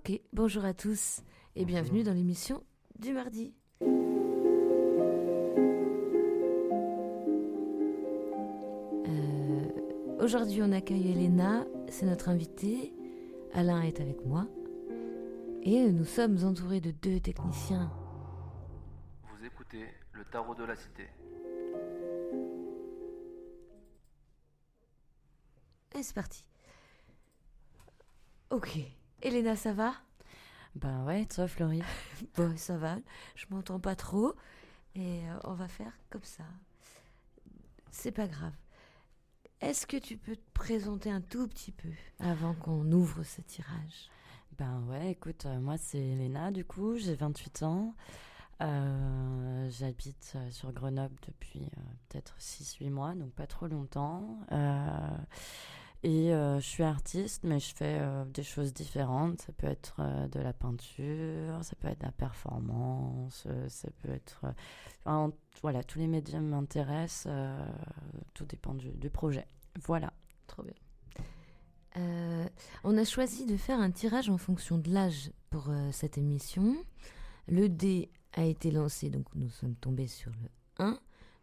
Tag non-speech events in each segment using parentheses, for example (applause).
Ok, bonjour à tous et bienvenue dans l'émission du mardi. Euh, Aujourd'hui, on accueille Elena, c'est notre invitée. Alain est avec moi. Et nous sommes entourés de deux techniciens. Vous écoutez le tarot de la cité. Et c'est parti. Ok. Elena, ça va? Ben ouais, toi, Florie. (laughs) Bon, ça va. Je m'entends pas trop. Et euh, on va faire comme ça. C'est pas grave. Est-ce que tu peux te présenter un tout petit peu avant qu'on ouvre ce tirage? Ben ouais, écoute, euh, moi c'est Elena, du coup, j'ai 28 ans. Euh, J'habite sur Grenoble depuis peut-être 6-8 mois, donc pas trop longtemps. Et euh, je suis artiste, mais je fais euh, des choses différentes. Ça peut être euh, de la peinture, ça peut être de la performance, ça peut être... voilà, tous les médiums m'intéressent, tout dépend du, projet. Voilà. Trop bien. On a choisi de faire un tirage en fonction de l'âge pour cette émission. Le dé a été lancé, donc nous sommes tombés sur le 1.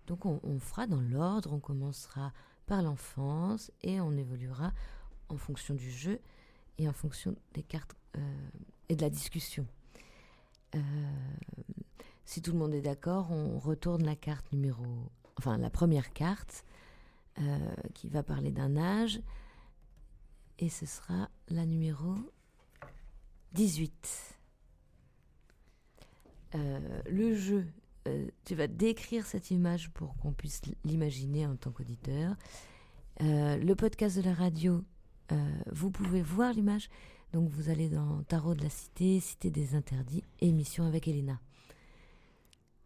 Donc on, on fera dans l'ordre, on commencera par l'enfance et on évoluera en fonction du jeu et en fonction des cartes euh, et de la discussion. Euh, si tout le monde est d'accord, on retourne la carte numéro... Enfin, la première carte euh, qui va parler d'un âge. Et ce sera la numéro 18. Euh, le jeu, euh, tu vas décrire cette image pour qu'on puisse l'imaginer en tant qu'auditeur. Euh, le podcast de la radio, euh, vous pouvez voir l'image. Donc vous allez dans Tarot de la Cité, Cité des Interdits, émission avec Elena.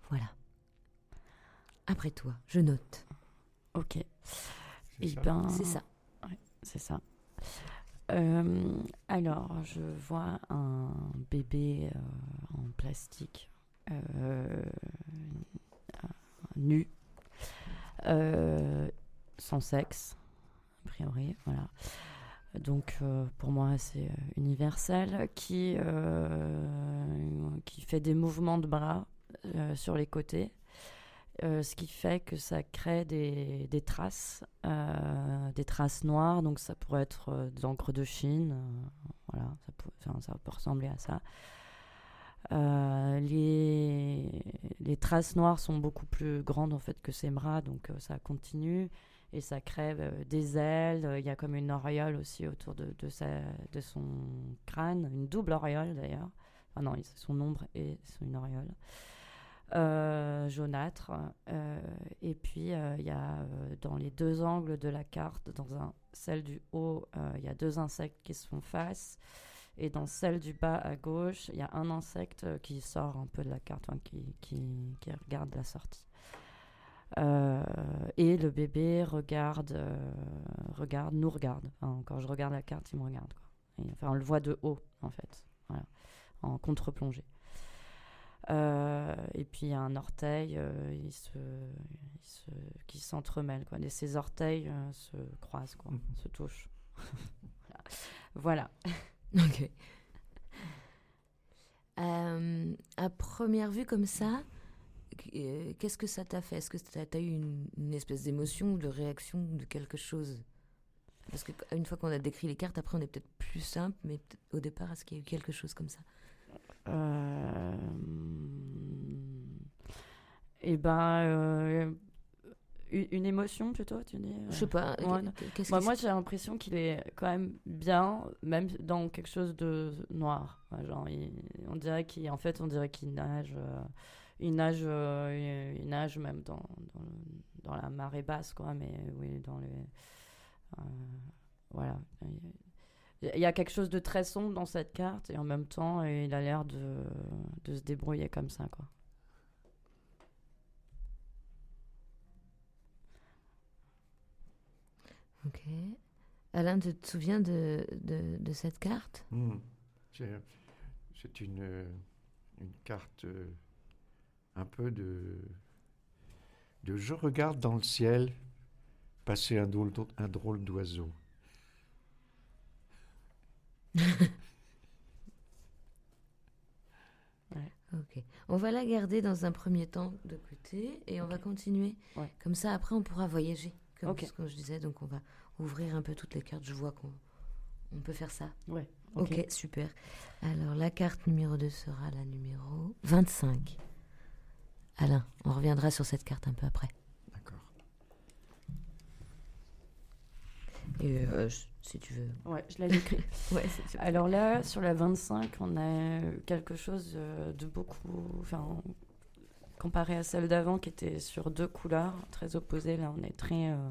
Voilà. Après toi, je note. Ok. C'est Eh ça ben, C'est ça. C'est ça. Euh, alors, je vois un bébé euh, en plastique, nu, euh, sans sexe, a priori, voilà. Donc, euh, pour moi, c'est euh, universel, qui, euh, fait des mouvements de bras euh, sur les côtés. Euh, ce qui fait que ça crée des, des traces, euh, des traces noires, donc ça pourrait être euh, de l'encre de Chine, euh, voilà, ça peut, ça peut ressembler à ça. Euh, les, traces noires sont beaucoup plus grandes en fait que ses bras, donc euh, ça continue et ça crée euh, des ailes. Il y a comme une auréole aussi autour de, son crâne, une double auréole d'ailleurs. Ah non, son ombre et une auréole jaunâtre. et puis, il y a dans les deux angles de la carte, dans celle du haut, il y a deux insectes qui se font face. Et dans celle du bas à gauche, il y a un insecte euh, qui sort un peu de la carte, enfin, qui, qui, qui regarde la sortie. Euh, et le bébé regarde, euh, regarde, nous regarde. Enfin, quand je regarde la carte, il me regarde. Quoi. Et, enfin, on le voit de haut, en fait, voilà, en contre-plongée. Euh, et puis il y a un orteil il se, il se, qui s'entremêle. Quoi. Et ses orteils se croisent, quoi, Mhm. se touchent. (laughs) voilà. (laughs) Ok. Euh, à première vue comme ça, euh, qu'est-ce que ça t'a fait? Est-ce que tu as, eu une, espèce d'émotion ou de réaction de quelque chose? Parce qu'une fois qu'on a décrit les cartes, après on est peut-être plus simple, mais au départ, est-ce qu'il y a eu quelque chose comme ça? Euh, Et ben, une une émotion plutôt, tu dis Je sais pas. Ouais, qu'est-ce Moi, j'ai l'impression qu'il est quand même bien, même dans quelque chose de noir. Ouais, genre, il- on dirait qu'il, en fait, on dirait qu'il nage, euh, il nage, euh, il nage même dans, dans, le- dans la marée basse, quoi. Mais oui, dans les, euh, voilà. Il y a quelque chose de très sombre dans cette carte et en même temps, il a l'air de, de se débrouiller comme ça, quoi. Ok. Alain, tu te souviens de, de, de cette carte? Hmm. C'est une, une carte euh, un peu de, de je regarde dans le ciel passer un drôle, d'o- un drôle d'oiseau. (laughs) Ok. On va la garder dans un premier temps de côté et on va continuer. Ouais. Comme ça, après, on pourra voyager. Comme ce que je disais. Donc, on va ouvrir un peu toutes les cartes. Je vois qu'on on peut faire ça. Ouais. Ok, super. Alors, la carte numéro 2 sera la numéro 25. Alain, on reviendra sur cette carte un peu après. D'accord. Et euh, je- si tu veux. Ouais, je l'avais écrit. (laughs) Ouais. Alors là, sur la 25, on a quelque chose euh, de beaucoup. Enfin, comparé à celle d'avant qui était sur deux couleurs très opposées, là on est très. euh,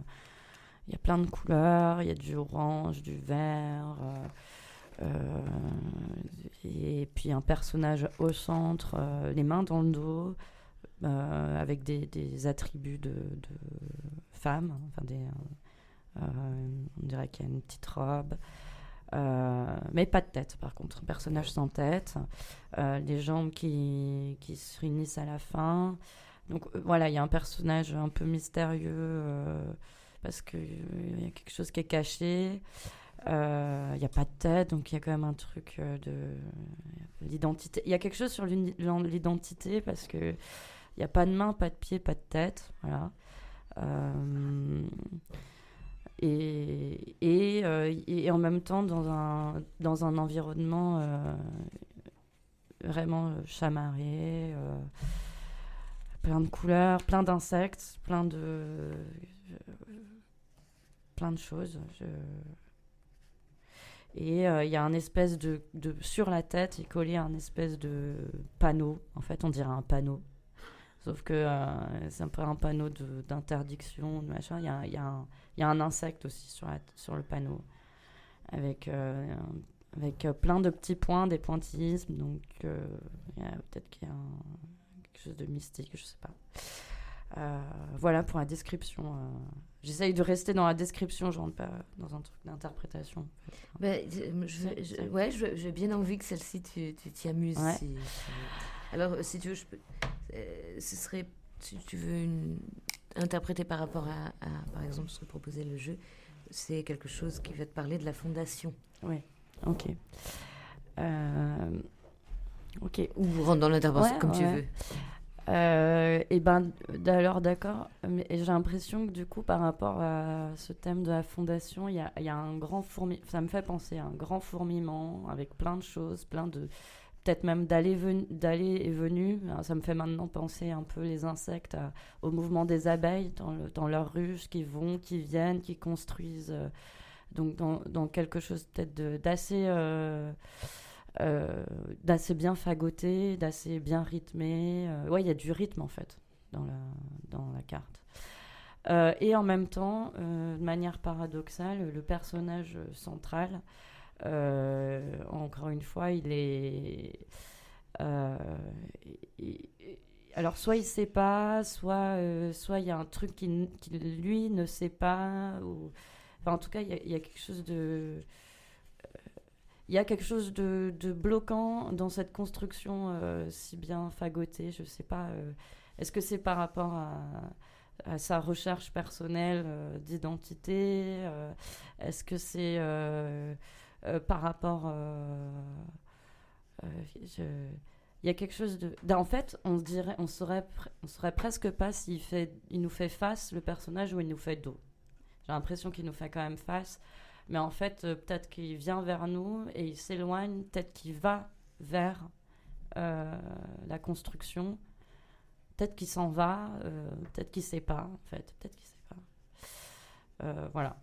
Il y a plein de couleurs, il y a du orange, du vert. euh, euh, et puis un personnage au centre, les mains dans le dos, avec des, attributs de, femme, on dirait qu'il y a une petite robe, euh, mais pas de tête par contre, un personnage sans tête, euh, les jambes qui, qui se réunissent à la fin. Donc euh, voilà, il y a un personnage un peu mystérieux euh, parce qu'il y a quelque chose qui est caché. Il n'y a pas de tête, donc il y a quand même un truc de l'identité. Il y a quelque chose sur l'identité parce que il n'y a pas de main, pas de pied, pas de tête. Voilà. Et, euh, et en même temps, dans un, dans un environnement euh, vraiment euh, chamarré, plein de couleurs, plein d'insectes, plein de. plein de choses. Et il y a un espèce de, de. Sur la tête, est collé un espèce de panneau. En fait, on dirait un panneau. Sauf que euh, c'est un peu un panneau d'interdiction, de machin. Il y a, y a y a un insecte aussi sur, la, sur le panneau. Avec, euh, avec euh, plein de petits points, des pointillismes. Donc, euh, peut-être qu'il y a un- quelque chose de mystique, je sais pas. Voilà pour la description. J'essaye de rester dans la description, je rentre pas dans un truc d'interprétation. Ben, je- ouais, j'ai bien envie que celle-ci, tu t'y amuses. Ouais. si- si- Alors, si tu veux, je peux. Euh, ce serait. Si tu veux une, interpréter par rapport à, à, par exemple, ce que proposait le jeu, c'est quelque chose qui va te parler de la fondation. Oui, ok. Euh, ok, Ou rentre dans l'intervention Ouais, comme tu ouais. veux. Euh, et ben, d- alors d'accord, mais j'ai l'impression que du coup, par rapport à ce thème de la fondation, il y a, y a un grand fourmi, ça me fait penser à un grand fourmillement avec plein de choses, plein de, peut-être même d'aller et. Alors, Ça me fait maintenant penser un peu les insectes à- au mouvement des abeilles dans, le- dans leur ruche, qui vont, qui viennent, qui construisent. euh, donc dans, quelque chose peut-être euh, euh, d'assez bien fagoté, d'assez bien rythmé. Euh, ouais, il y a du rythme en fait dans la, carte. Euh, et en même temps, euh, de manière paradoxale, le personnage central, euh, encore une fois, il est. euh, alors, soit il sait pas, soit euh, soit il y a un truc qui, lui ne sait pas. Ou, en tout cas, il y, a- quelque chose de il y a quelque chose de, bloquant dans cette construction euh, si bien fagotée. Je sais pas. euh, Est-ce que c'est par rapport à, sa recherche personnelle euh, d'identité euh, Est-ce que c'est euh, euh, par rapport. euh, euh, Il y a quelque chose de. d'en fait, on se dirait, on saurait, on presque pas s'il fait, il nous fait face le personnage ou il nous fait dos. J'ai l'impression qu'il nous fait quand même face. Mais en fait, euh, peut-être qu'il vient vers nous et il s'éloigne, peut-être qu'il va vers euh, la construction, peut-être qu'il s'en va, euh, peut-être qu'il sait pas, en fait, peut-être qu'il sait pas. Euh, voilà.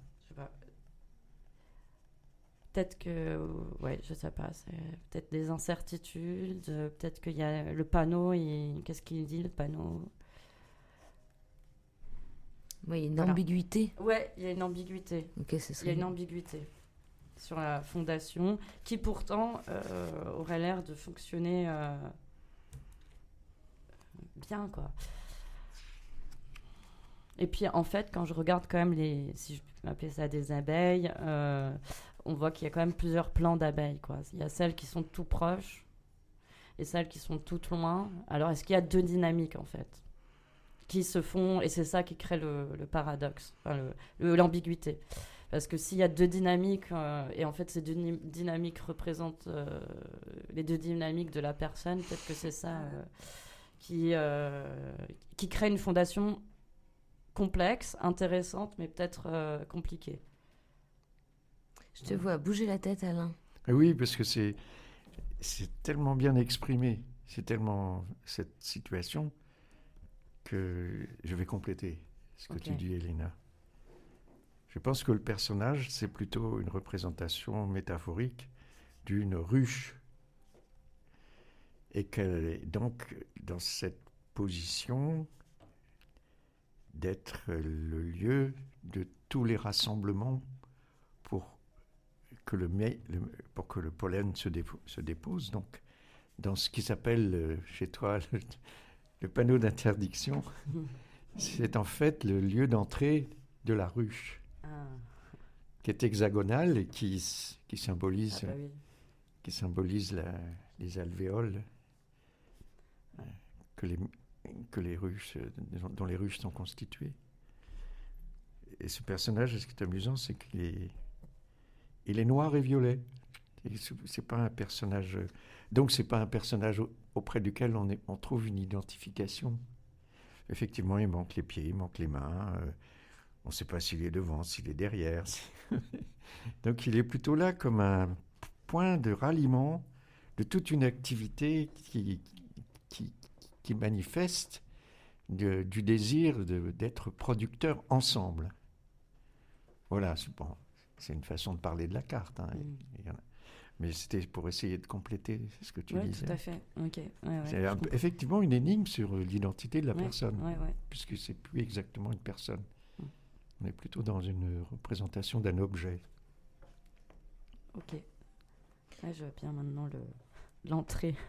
Peut-être que, ouais, je sais pas, c'est peut-être des incertitudes, euh, peut-être qu'il y a le panneau, il- qu'est-ce qu'il dit le panneau? Oui, il y a une Voilà. ambiguïté. Ouais, il y a une ambiguïté. Ok, ce Il y a une ambiguïté sur la fondation qui pourtant euh, aurait l'air de fonctionner euh, bien quoi. Et puis en fait quand je regarde quand même les, si je peux appeler ça des abeilles, euh, on voit qu'il y a quand même plusieurs plans d'abeilles quoi. Il y a celles qui sont tout proches et celles qui sont toutes loin. Alors est-ce qu'il y a deux dynamiques en fait qui se font et c'est ça qui crée le, le paradoxe, l'ambiguïté. Parce que s'il y a deux dynamiques, euh, et en fait ces deux dynamiques représentent euh, les deux dynamiques de la personne, peut-être que c'est ça euh, qui, qui crée une fondation complexe, intéressante, mais peut-être compliquée. Je te vois bouger la tête, Alain. Oui, parce que c'est c'est tellement bien exprimé, c'est tellement cette situation que je vais compléter ce que tu dis, Elena. Je pense que le personnage, c'est plutôt une représentation métaphorique d'une ruche. Et qu'elle est donc dans cette position d'être le lieu de tous les rassemblements que le, pour que le pollen se, se dépose. Donc, dans ce qui s'appelle euh, chez toi (laughs) le panneau d'interdiction, (laughs) c'est en fait le lieu d'entrée de la ruche, ah. qui est hexagonale et qui, qui symbolise, ah bah qui symbolise les alvéoles euh, que les, que les ruches, dont les ruches sont constituées. Et ce personnage, ce qui est amusant, c'est qu'il est, il est noir et violet. C'est pas un personnage. Donc c'est pas un personnage auprès duquel on, est, on trouve une identification. Effectivement, il manque les pieds, il manque les mains. Euh, on ne sait pas s'il est devant, s'il est derrière. (laughs) Donc il est plutôt là comme un point de ralliement de toute une activité qui, qui, qui manifeste du désir d'être producteur ensemble. Voilà, c'est bon, une façon de parler de la carte. Hein. Mm. Mais c'était pour essayer de compléter ce que tu oui, disais. tout à fait. c'est effectivement une énigme sur l'identité de la personne, puisque c'est plus exactement une personne. Mm. On est plutôt dans une représentation d'un objet. Ok. je vois bien maintenant l'entrée. (laughs)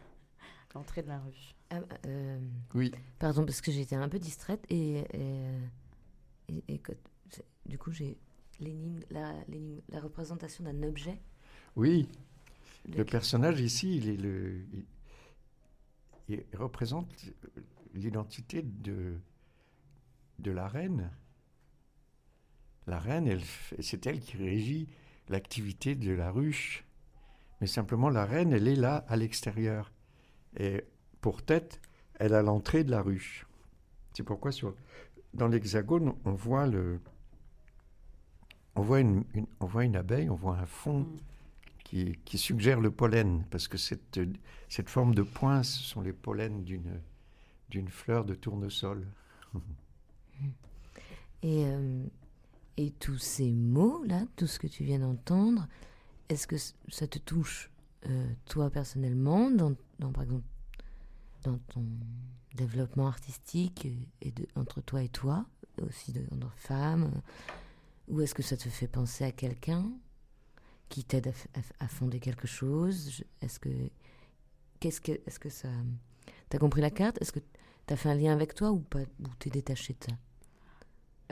L'entrée de la rue. Ah, euh, oui. Pardon, parce que j'étais un peu distraite et, et, et du coup, j'ai l'énigme, la, la représentation d'un objet. Oui, le personnage ici, il, est le, il, représente l'identité de, de la reine. La reine, elle, c'est elle qui régit l'activité de la ruche. Mais simplement, la reine, elle est là, à l'extérieur. Et pour tête, elle a l'entrée de la ruche. C'est pourquoi sur, dans l'hexagone, on voit le, on voit une, on voit une abeille, on voit un fond. Mm qui, suggère le pollen, parce que cette, cette forme de point, ce sont les pollens d'une, d'une fleur de tournesol. (laughs) et, euh, et tous ces mots-là, tout ce que tu viens d'entendre, est-ce que ça te touche, euh, toi personnellement, dans, dans, par exemple, dans ton développement artistique et de, entre toi et toi, aussi de, entre femmes, ou est-ce que ça te fait penser à quelqu'un qui t'aide à, fonder quelque chose? Est-ce que, qu'est-ce que, est-ce que ça, t'as compris la carte? Est-ce que t'as fait un lien avec toi ou pas Ou t'es détaché de ça?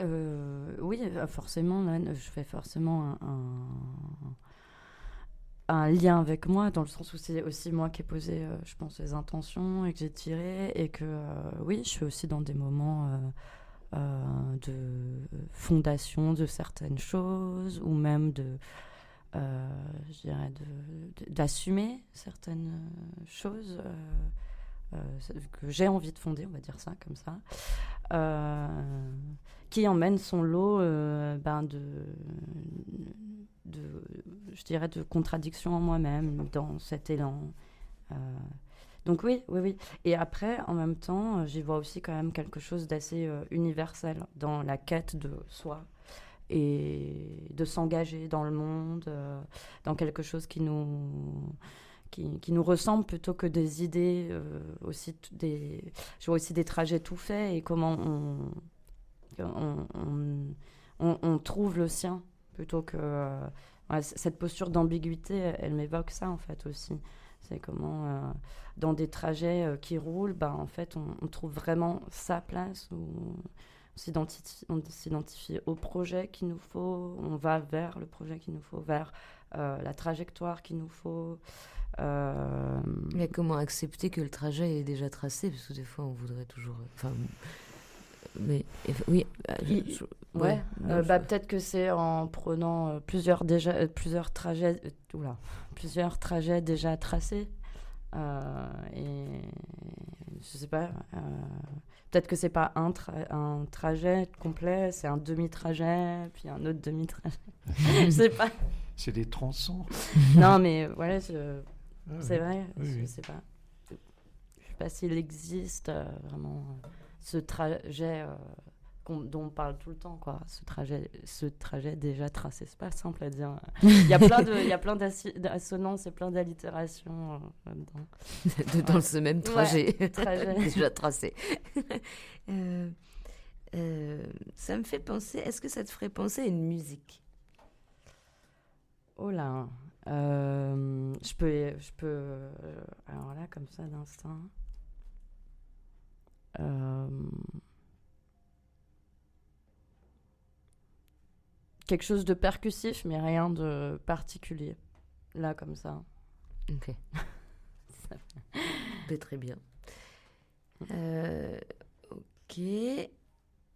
Euh, Oui, euh, forcément. je fais forcément un, un, lien avec moi, dans le sens où c'est aussi moi qui ai posé, euh, je pense, les intentions et que j'ai tiré, et que oui, je suis aussi dans des moments. De fondation de certaines choses ou même de euh, je dirais, d'assumer certaines euh, choses euh, que j'ai envie de fonder, on va dire ça comme ça, qui emmène son lot ben de, je dirais, de contradictions en moi-même dans cet élan. Donc oui, oui, oui. Et après, en même temps, j'y vois aussi quand même quelque chose d'assez universel dans la quête de soi, et de s'engager dans le monde, euh, dans quelque chose qui nous, qui, nous ressemble plutôt que des idées, euh, aussi des, je vois aussi des trajets tout faits et comment on, on, trouve le sien plutôt que euh, cette posture d'ambiguïté, elle, m'évoque ça en fait aussi. C'est comment dans des trajets qui roulent, ben, en fait on, trouve vraiment sa place ou on s'identifie au projet qu'il nous faut, on va vers le projet qu'il nous faut, vers euh, la trajectoire qu'il nous faut. Euh... Mais comment accepter que le trajet est déjà tracé? Parce que des fois, on voudrait toujours. Mais oui. Il- je- Ouais, ouais, non, je- bah, peut-être que c'est en prenant euh, plusieurs, déjà, euh, plusieurs, trajets, euh, oula, plusieurs trajets déjà tracés. Euh, et je sais pas, euh, peut-être que c'est pas un, tra- un trajet complet, c'est un demi-trajet, puis un autre demi-trajet. (laughs) je sais pas. C'est des tronçons. (laughs) Non, mais voilà, je- Ah, c'est oui. vrai, Oui, je oui. sais pas. Je sais pas s'il existe euh, vraiment euh, ce trajet euh, dont on parle tout le temps, quoi. Ce trajet, ce trajet déjà tracé, c'est pas simple à dire. Il y a plein de, il y a plein d'assonances et plein d'allitérations euh, (laughs) dans ce même trajet, trajet. (laughs) déjà tracé. (laughs) Euh, euh, ça me fait penser. Est-ce que ça te ferait penser à une musique? Oh là, je peux, je peux, alors là comme ça d'instinct. Euh, quelque chose de percussif, mais rien de particulier. Là comme ça. Ok. C'est (laughs) très bien. Euh, ok.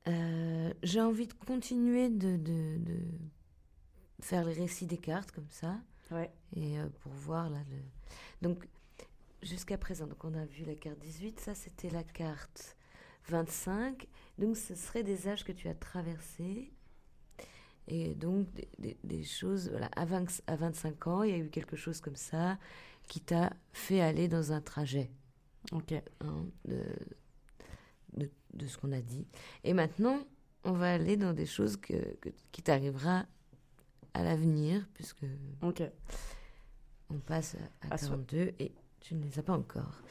Euh, J'ai envie de continuer de, de- de faire les récits des cartes comme ça. Ouais. Et euh, pour voir là le. Donc, jusqu'à présent, donc on a vu la carte 18, ça c'était la carte 25. Donc, ce serait des âges que tu as traversés. Et donc, des, des- des choses. Voilà, à, 20 à 25 ans, il y a eu quelque chose comme ça qui t'a fait aller dans un trajet Ok. hein, de, de, de ce qu'on a dit. Et maintenant, on va aller dans des choses que, que- qui t'arrivera à l'avenir, puisque Ok. on passe à À so- 42 et tu ne les as pas encore.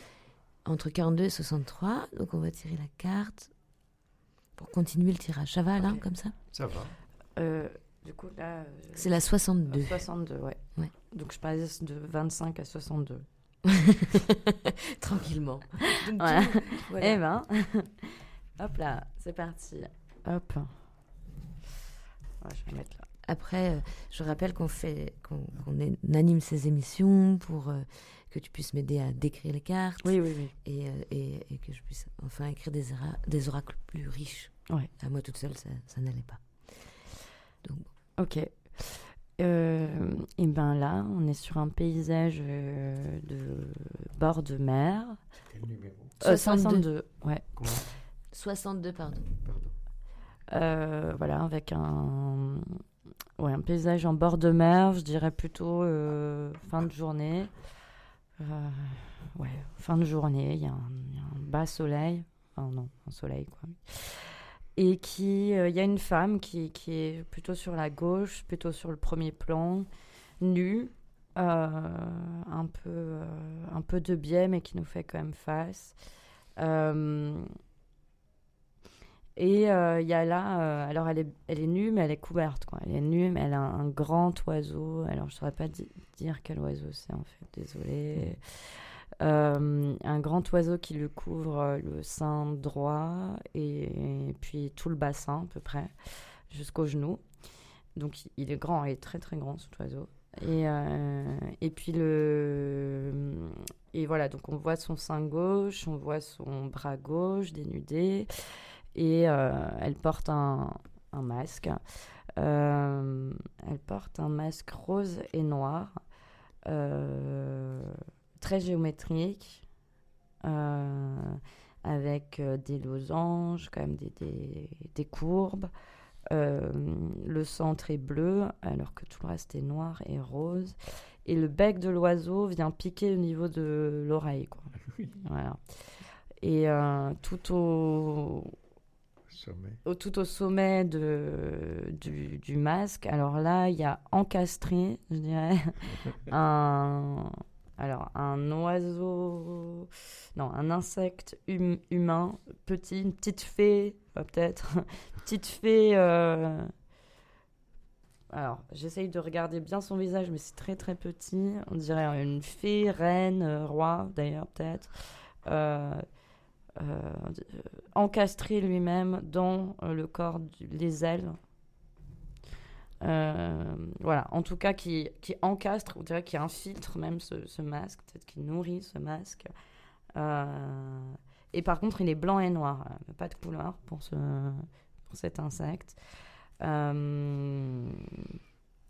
Entre 42 et 63, donc on va tirer la carte pour continuer le tirage. Ça va, Alain, comme ça? Ça va. Euh, du coup là. euh, C'est la 62. 62, ouais. Ouais. Donc je passe de 25 à 62. (laughs) Tranquillement. Donc, (laughs) voilà. Eh ben, (laughs) hop là, c'est parti. Hop. Ouais, je vais mettre là. Après, euh, je rappelle qu'on fait, qu'on qu'on est- on anime ces émissions pour euh, que tu puisses m'aider à décrire les cartes Oui, oui, oui. et, euh, et, et que je puisse enfin écrire des, ora- des oracles plus riches. Ouais. À moi toute seule, ça, ça n'allait pas. Donc, Ok. Euh, et ben là, on est sur un paysage de bord de mer. Quel numéro? Euh, 62. 62, ouais. Comment? 62, pardon. Pardon. Euh, voilà, avec un, ouais, un paysage en bord de mer, je dirais plutôt euh, fin de journée. Euh, ouais, fin de journée, il y, a un bas soleil, non, un soleil quoi. Et qui, euh, il y a une femme qui, est plutôt sur la gauche, plutôt sur le premier plan, nue, un, peu, un de biais, mais qui nous fait quand même face. Et euh, il y a là, euh, alors elle est, elle est nue, mais elle est couverte, quoi. Elle est nue, mais elle a un, grand oiseau. Alors je ne saurais pas di- dire quel oiseau c'est, en fait, désolée. Euh, un grand oiseau qui lui couvre le sein droit et, puis tout le bassin, à peu près, jusqu'au genou. Donc il- est grand, il est très très grand, cet oiseau. Et, et puis le. Et voilà, donc on voit son sein gauche, on voit son bras gauche dénudé et euh, elle porte un, un masque. Euh, elle porte un masque rose et noir, euh, très géométrique, avec des losanges, quand même des, des, des courbes. Euh, le centre est bleu, alors que tout le reste est noir et rose. Et le bec de l'oiseau vient piquer au niveau de l'oreille. quoi. (laughs) Voilà. Et euh, tout au, Sommet. au, tout au sommet de, du, du masque, alors là, il y a encastré, je dirais, (laughs) un, alors, un oiseau, non, un insecte hum- humain, petit, une petite fée, peut-être, (laughs) petite fée. euh, Alors, j'essaye de regarder bien son visage, mais c'est très très petit. On dirait une fée, reine, roi, d'ailleurs, peut-être. Euh, encastré lui-même dans euh, le corps, les ailes. Euh, voilà, en tout cas, qui, qui encastre, on dirait qu'il infiltre même ce, ce masque, peut-être qu'il nourrit ce masque. Euh, Et par contre, il est blanc et noir. Euh, pas de couleur pour, ce, pour cet insecte. Euh,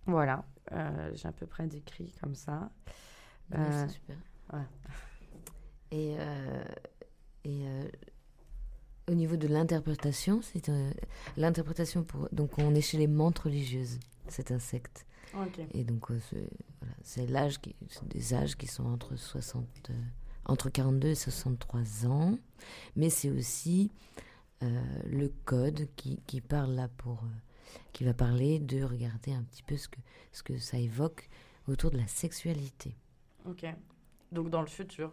voilà. Euh, j'ai à peu près décrit comme ça. Euh, c'est super. ouais. Et, euh, et euh, au niveau de l'interprétation, c'est euh, l'interprétation pour. Donc, on est chez les mantes religieuses, cet insecte. Ok. Et donc, euh, c'est voilà, l'âge qui, des âges qui sont entre 60, euh, entre 42 et 63 ans. Mais c'est aussi euh, le code qui, qui parle là pour. qui va parler de regarder un petit peu ce que, ce que ça évoque autour de la sexualité. Ok. Donc dans le futur.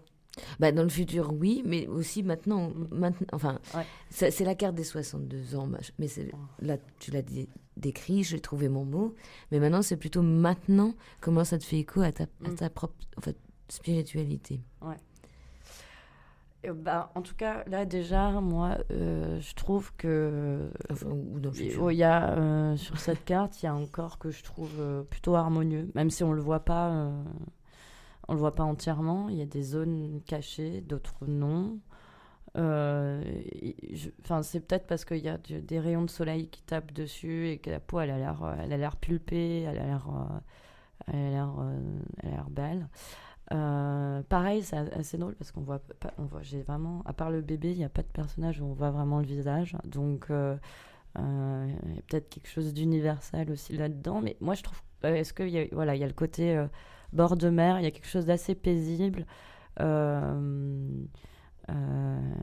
Bah, dans le futur, oui, mais aussi maintenant. maintenant enfin, Ouais. c'est la carte des 62 ans. Mais là, tu l'as dé- décrit, j'ai trouvé mon mot. Mais maintenant, c'est plutôt maintenant comment ça te fait écho à ta, à Mm. ta propre en fait, spiritualité. Et, bah, en tout cas, là déjà, moi, euh, je trouve que Enfin, ou dans le oh, y a euh, sur cette carte, il y a un corps que je trouve euh, plutôt harmonieux, même si on le voit pas, on le voit pas entièrement. Il y a des zones cachées, d'autres non. Euh, c'est peut-être parce qu'il y a des rayons de soleil qui tapent dessus et que la peau, elle a l'air, euh, elle a l'air pulpée, elle a l'air, euh, elle a l'air, belle. Pareil, c'est assez drôle parce qu'on voit pas, on voit, j'ai vraiment, à part le bébé, il n'y a pas de personnage où on voit vraiment le visage. Donc, il y a peut-être quelque chose d'universel aussi là-dedans. Mais moi, je trouve, est-ce qu'il y a, voilà, il y a le côté bord de mer, il y a quelque chose d'assez paisible. Euh, euh,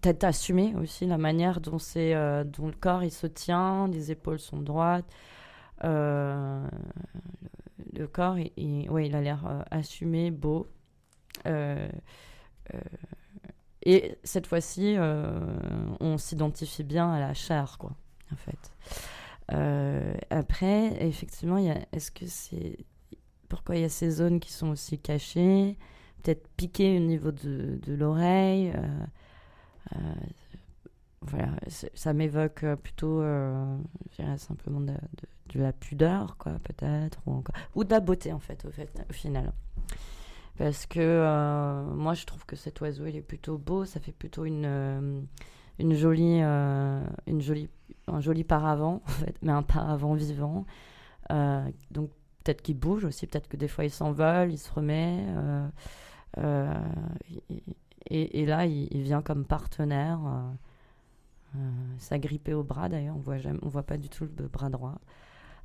peut-être assumer aussi la manière dont, c'est, euh, dont le corps il se tient, les épaules sont droites. Euh, le, corps, il, il- a l'air assumé, beau. Et cette fois-ci, on s'identifie bien à la chair, quoi, en fait. Après, effectivement, est-ce que c'est pourquoi il y a ces zones qui sont aussi cachées, peut-être piquées au niveau de, l'oreille. euh, euh, voilà, ça m'évoque plutôt, euh, je dirais simplement de, la pudeur, quoi, peut-être, ou, ou de la beauté, en fait, au, final. Parce que moi, je trouve que cet oiseau, il est plutôt beau, ça fait plutôt une, une jolie, une jolie, un joli paravent, (laughs) mais un paravent vivant. Donc, peut-être qu'il bouge aussi, peut-être que des fois, il s'envole, il se remet. euh, euh, et, là, il, vient comme partenaire. euh, euh, s'agripper au bras d'ailleurs, on voit jamais, on voit pas du tout le bras droit.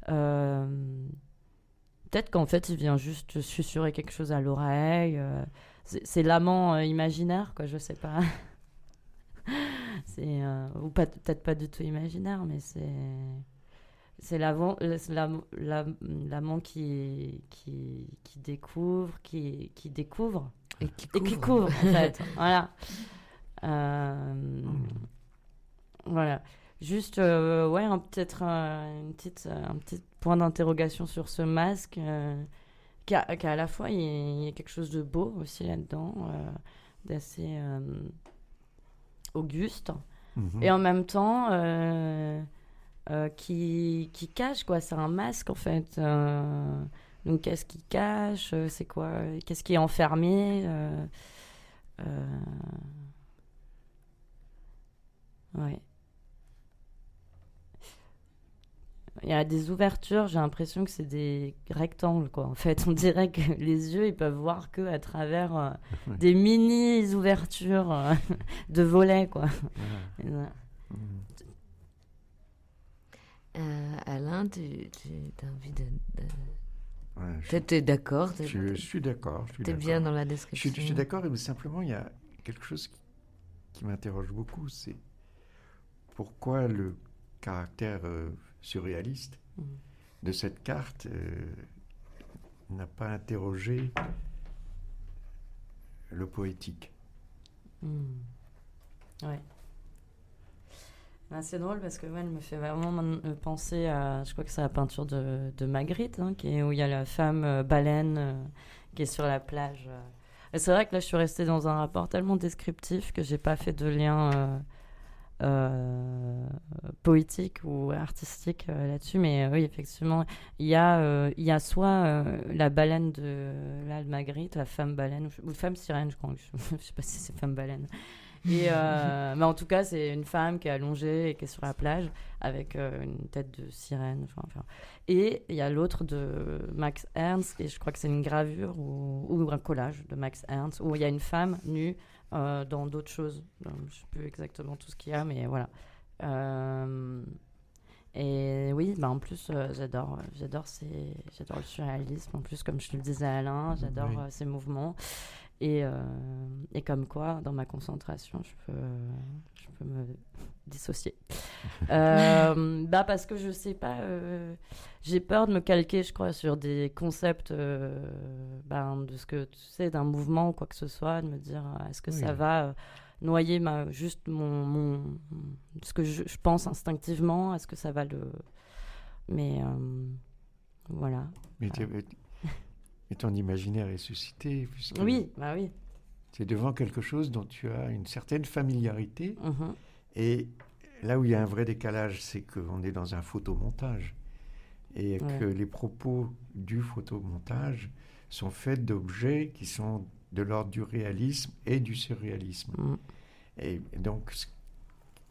Peut-être qu'en fait il vient juste susurrer quelque chose à l'oreille. c'est l'amant imaginaire, quoi, je sais pas. (laughs) c'est ou peut-être pas du tout imaginaire, mais c'est c'est l'amant qui, qui qui découvre, qui qui découvre Et qui et qui couvre. en fait. (laughs) voilà. Euh, voilà. Juste, euh, ouais, un- peut-être euh, une petite, un petit point d'interrogation sur ce masque, qui, a, qui a à la fois, il y, a, il y a quelque chose de beau aussi là-dedans, d'assez auguste, Mhm. et en même temps, euh, qui, qui cache, quoi. C'est un masque, en fait. euh, donc, qu'est-ce qui cache euh, C'est quoi Qu'est-ce qui est enfermé Ouais. Il y a des ouvertures, j'ai l'impression que c'est des rectangles, quoi. En fait, on dirait que les yeux, ils peuvent voir que à travers euh, Ouais. des mini ouvertures euh, de volets, quoi. Euh, Alain, tu, tu as envie de. de... Ouais, je, T'es- T'es d'accord je suis d'accord. t'es d'accord. bien dans la description je suis d'accord, mais simplement, il y a quelque chose qui, qui m'interroge beaucoup, c'est pourquoi le caractère euh, surréaliste Mhm. de cette carte euh, n'a pas interrogé le poétique. Ouais. Ben, c'est drôle parce que ouais, elle me fait vraiment euh, penser à, je crois que c'est la peinture de, Magritte, hein, où il y a la femme euh, baleine euh, qui est sur la plage. c'est vrai que là, je suis restée dans un rapport tellement descriptif que j'ai pas fait de lien euh, poétique ou artistique là-dessus, mais oui, effectivement, il y, a, y a soit la baleine de l'Almagrit, la femme baleine, ou, femme sirène, je crois, je (laughs) ne sais pas si c'est femme baleine. Et, (laughs) mais en tout cas, c'est une femme qui est allongée et qui est sur la plage avec une tête de sirène. Enfin, et il y a l'autre de Max Ernst, et je crois que c'est une gravure ou, ou, un collage de Max Ernst, où il y a une femme nue euh, dans d'autres choses. je ne sais plus exactement tout ce qu'il y a, mais voilà. Euh, et oui, bah en plus, euh, j'adore, j'adore, j'adore le surréalisme. En plus, comme je te le disais à Alain, j'adore ces mouvements. Et, et, comme quoi, dans ma concentration, je peux, je peux me dissocier. (laughs) euh, bah parce que je sais pas, euh, j'ai peur de me calquer, je crois, sur des concepts euh, bah, de ce que tu sais, d'un mouvement ou quoi que ce soit, de me dire euh, est-ce que ça va noyer ma, juste mon, mon, ce que je, je pense instinctivement, est-ce que ça va le. Mais voilà. Mais, ton imaginaire est suscité. Puisque oui, bah oui. Es devant quelque chose dont tu as une certaine familiarité. Mmh et là où il y a un vrai décalage, c'est qu'on est dans un photomontage et que les propos du photomontage sont faits d'objets qui sont de l'ordre du réalisme et du surréalisme. Mm. Et donc, ce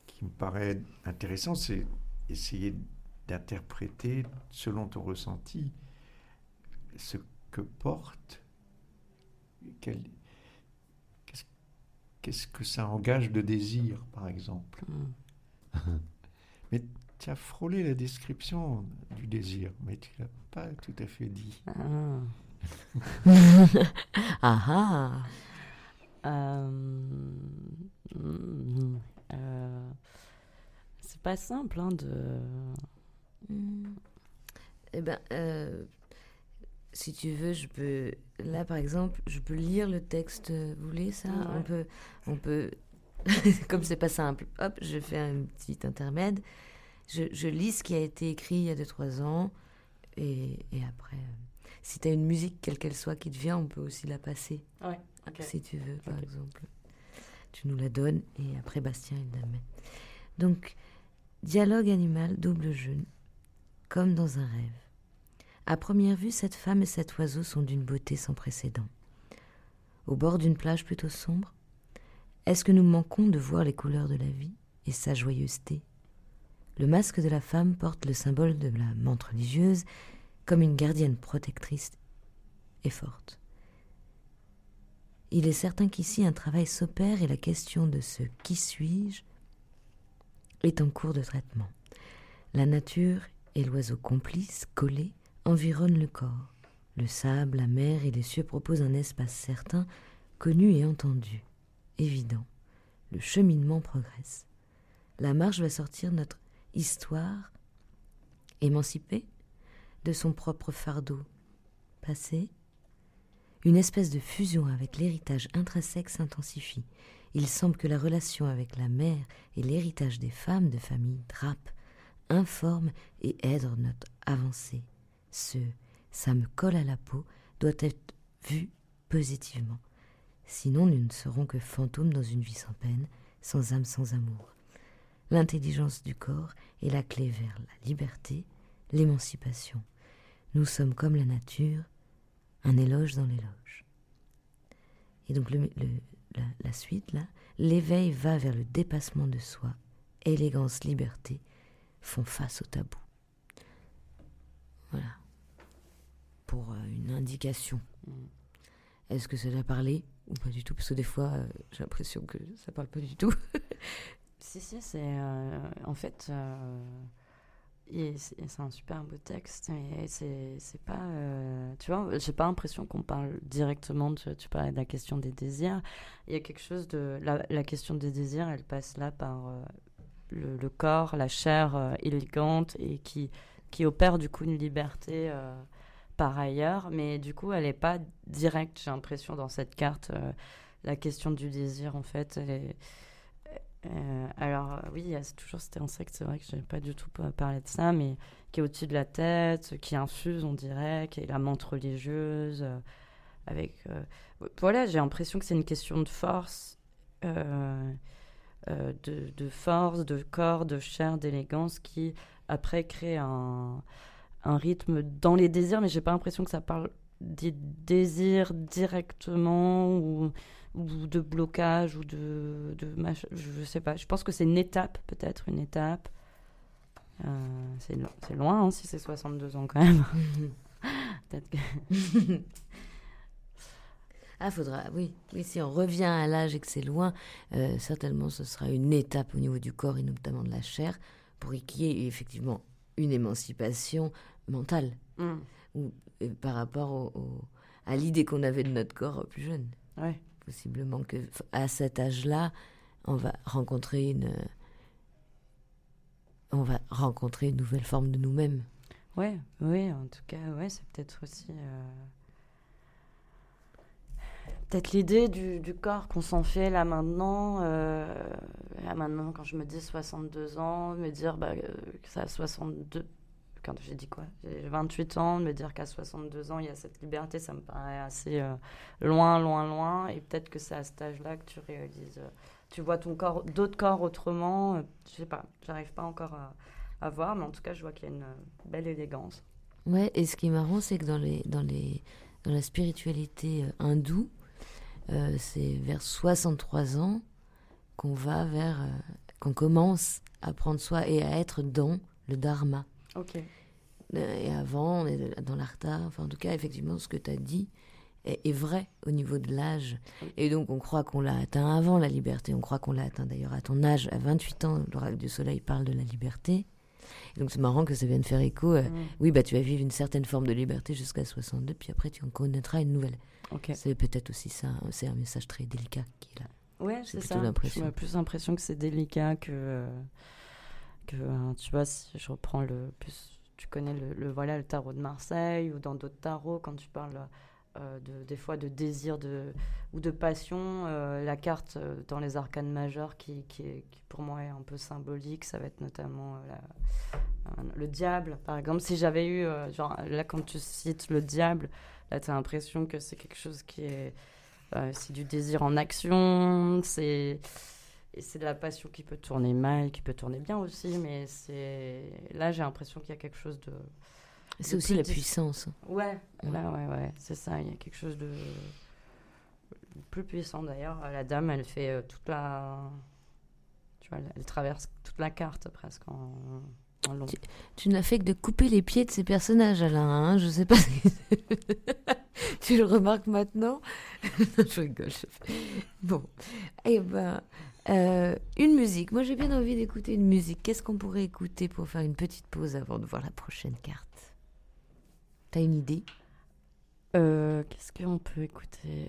qui me paraît intéressant, c'est essayer d'interpréter, selon ton ressenti, ce que porte, qu'est-ce que ça engage de désir, par exemple. Hmm. (laughs) mais tu as frôlé la description du désir, mais tu l'as pas tout à fait dit. Ah (laughs) ah. ah. Euh, euh, c'est pas simple hein, de. Hmm. Eh ben, euh, si tu veux, je peux. Là, par exemple, je peux lire le texte. Vous voulez ça? On peut. On peut. (laughs) Comme c'est pas simple, hop, je fais un petit intermède. Je, je, lis ce qui a été écrit il y a 2-3 ans. Et, et après, euh, si tu as une musique, quelle qu'elle soit, qui te vient, on peut aussi la passer. Ouais, Si tu veux, par exemple. Tu nous la donnes et après, Bastien, il la met. Donc, dialogue animal, double jeu, comme dans un rêve. À première vue, cette femme et cet oiseau sont d'une beauté sans précédent. Au bord d'une plage plutôt sombre, est-ce que nous manquons de voir les couleurs de la vie et sa joyeuseté? Le masque de la femme porte le symbole de la menthe religieuse comme une gardienne protectrice et forte. Il est certain qu'ici un travail s'opère et la question de ce qui suis-je est en cours de traitement. La nature et l'oiseau complice, collés, environne le corps. Le sable, la mer et les cieux proposent un espace certain, connu et entendu, évident. Le cheminement progresse. La marche va sortir notre histoire, émancipée de son propre fardeau, passé. Une espèce de fusion avec l'héritage intrinsèque s'intensifie. Il semble que la relation avec la mère et l'héritage des femmes de famille drape, informe et aide notre avancée ce ça me colle à la peau doit être vu positivement. Sinon, nous ne serons que fantômes dans une vie sans peine, sans âme, sans amour. L'intelligence du corps est la clé vers la liberté, l'émancipation. Nous sommes comme la nature, un éloge dans l'éloge. Et donc la, la suite, là, l'éveil va vers le dépassement de soi, élégance, liberté font face au tabou. Voilà pour euh, une indication. Mm. Est-ce que ça doit parler ou pas du tout? Parce que des fois, euh, j'ai l'impression que ça parle pas du tout. (laughs) si, si, c'est. Euh, en fait. c'est un super beau texte, mais c'est pas. tu vois, j'ai pas l'impression qu'on parle directement de. Tu parlais de la question des désirs. Il y a quelque chose de. La, la question des désirs, elle passe là par le, le, corps, la chair élégante et qui, qui opère du coup une liberté par ailleurs, mais du coup, elle n'est pas directe, j'ai l'impression, dans cette carte. Euh, la question du désir, en fait. Euh, alors, oui, il y a toujours cet insecte, c'est vrai que je n'ai pas du tout parlé de ça, mais qui est au-dessus de la tête, qui infuse, on dirait, qui est la menthe religieuse. Euh, avec. voilà, j'ai l'impression que c'est une question de force. euh, de force, de corps, de chair, d'élégance qui après crée un, un rythme dans les désirs, mais j'ai pas l'impression que ça parle des désirs directement ou, ou de blocage ou de, de mach- je sais pas. Je pense que c'est une étape, peut-être une étape. Euh, c'est lo- c'est loin hein, si c'est 62 ans quand même. (laughs) Peut-être que- (laughs) Ah, faudra, oui, oui, si on revient à l'âge et que c'est loin, euh, certainement ce sera une étape au niveau du corps et notamment de la chair pour qu'il y ait effectivement une émancipation mentale Mm. ou, euh, par rapport au- au- à l'idée qu'on avait de notre corps plus jeune. Ouais. Possiblement que à cet âge-là, on va rencontrer une, on va rencontrer une nouvelle forme de nous-mêmes. Ouais, oui, en tout cas, ouais, c'est peut-être aussi. euh, Peut-être l'idée du, du corps qu'on s'en fait là maintenant. euh, Là maintenant, quand je me dis 62 ans, me dire bah, euh, que ça a 62. Quand j'ai dit quoi J'ai 28 ans, me dire qu'à 62 ans, il y a cette liberté, ça me paraît assez euh, loin, loin, loin. Et peut-être que c'est à cet âge-là que tu réalises. euh, tu vois ton corps, d'autres corps autrement. euh, je sais pas, j'arrive pas encore à, à voir, mais en tout cas, je vois qu'il y a une euh, belle élégance. Ouais, et ce qui est marrant, c'est que dans, les, dans, les, dans la spiritualité hindoue, c'est vers 63 ans qu'on va vers, qu'on commence à prendre soi et à être dans le dharma. Ok. Et avant, on est dans l'artha. Enfin, en tout cas, effectivement, ce que tu as dit est, est vrai au niveau de l'âge. Et donc, on croit qu'on l'a atteint avant la liberté. On croit qu'on l'a atteint d'ailleurs à ton âge. À 28 ans, l'oracle du soleil parle de la liberté. Et donc, c'est marrant que ça vienne faire écho. euh, Mm. oui, bah, tu vas vivre une certaine forme de liberté jusqu'à 62, puis après, tu en connaîtras une nouvelle. C'est peut-être aussi ça. hein, C'est un message très délicat qui est là. Ouais, c'est ça. J'ai plus l'impression que c'est délicat que euh, que euh, tu vois si je reprends le plus tu connais le, voilà le tarot de Marseille ou dans d'autres tarots quand tu parles euh, de des fois de désir ou de passion euh, la carte euh, dans les arcanes majeures qui, pour moi est un peu symbolique ça va être notamment le diable. Par exemple si j'avais eu genre là quand tu cites le diable là tu as l'impression que c'est quelque chose qui est c'est du désir en action, c'est et c'est de la passion qui peut tourner mal, qui peut tourner bien aussi, mais c'est là j'ai l'impression qu'il y a quelque chose de C'est aussi la puissance. ouais, Ouais. là ouais ouais, c'est ça, il y a quelque chose de plus puissant d'ailleurs. La dame, elle fait euh, toute la tu vois, elle, traverse toute la carte presque en, en long. Tu n'as fait que de couper les pieds de ces personnages, Alain. Hein je sais pas. (laughs) tu le remarques maintenant? (laughs) Je rigole. je- Bon. Eh ben, euh, une musique. Moi, j'ai bien envie d'écouter une musique. Qu'est-ce qu'on pourrait écouter pour faire une petite pause avant de voir la prochaine carte? T'as une idée? Euh, Qu'est-ce qu'on peut écouter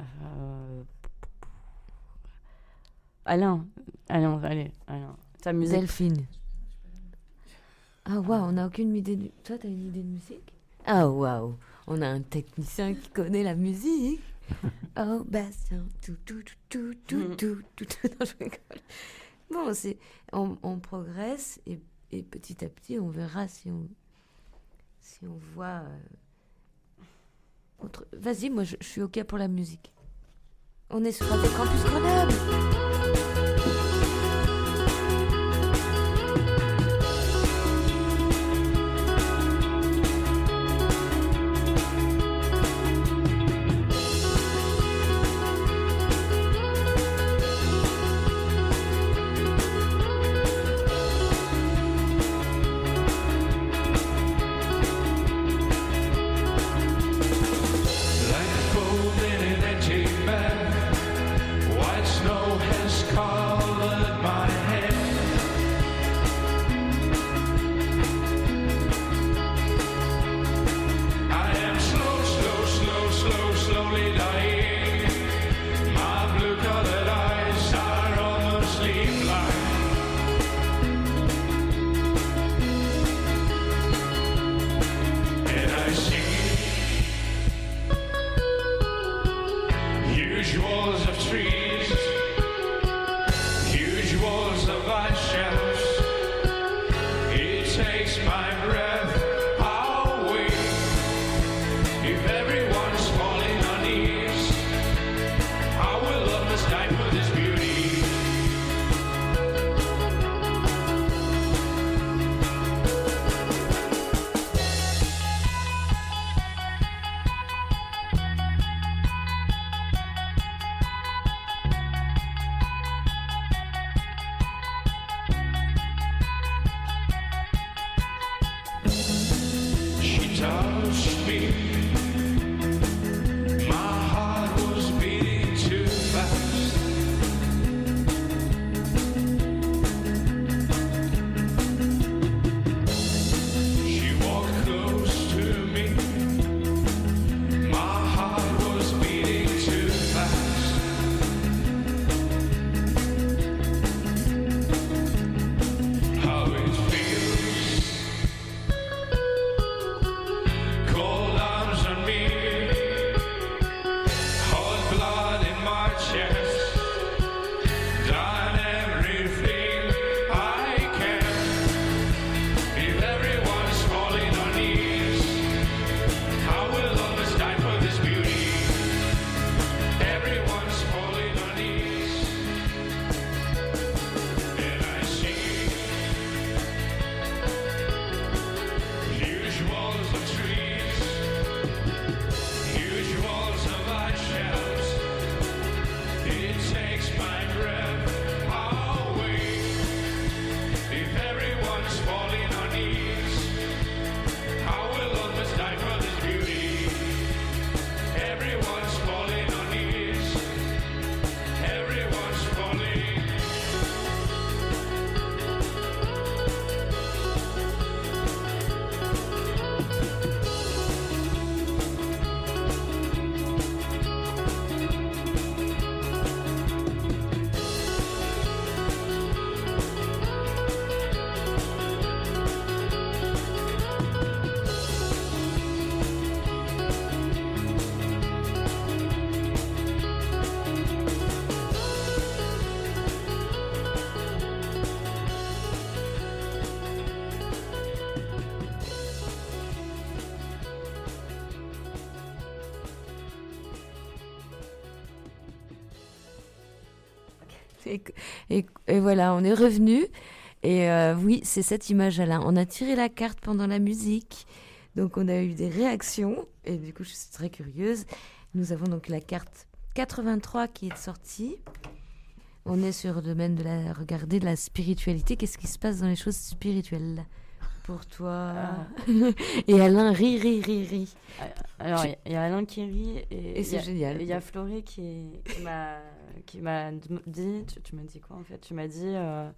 euh, Alain, Alain, allez, Alain. Ta musique. Delphine. Ah, waouh, on n'a aucune idée. De... Toi, t'as une idée de musique? Ah, waouh, on a un technicien qui connaît la musique. (laughs) Oh, Bastien, tout, tout, tout, tout, tout, mm. tout, tout. (laughs) Non, je rigole. Bon, c'est, on, progresse et, petit à petit, on verra si on, si on voit. Euh. Vas-y, moi, je, suis OK pour la musique. On est sur Radio Campus Grenoble. Walls of trees, et- voilà, on est revenu. Et euh, oui, c'est cette image-là. On a tiré la carte pendant la musique. Donc on a eu des réactions. Et du coup, je suis très curieuse. Nous avons donc la carte 83 qui est sortie. On est sur le domaine de la regarder de la spiritualité. Qu'est-ce qui se passe dans les choses spirituelles pour toi (laughs) Et Alain rit, rit, rit, rit. Alors, il y, a Alain qui rit et Et c'est génial. et Il y a Florie qui, qui m'a qui m'a dit, tu, tu m'as dit quoi en fait? Tu m'as dit, euh,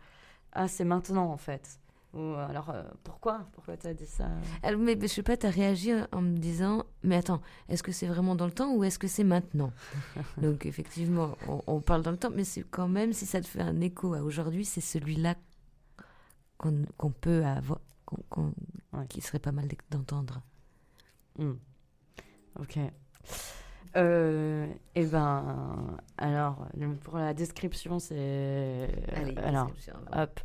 ah c'est maintenant en fait. Ou alors, euh, pourquoi? Pourquoi tu as dit ça? Alors, mais je sais pas, tu as réagi en me disant, mais attends, est-ce que c'est vraiment dans le temps ou est-ce que c'est maintenant? (laughs) Donc effectivement, on, on parle dans le temps, mais c'est quand même, si ça te fait un écho à aujourd'hui, c'est celui-là qu'on peut avoir, qu'on- qu'on- Ouais. qui serait pas mal d'entendre. Hmm. Ok. Euh, eh ben, alors, pour la description, c'est. alors, hop.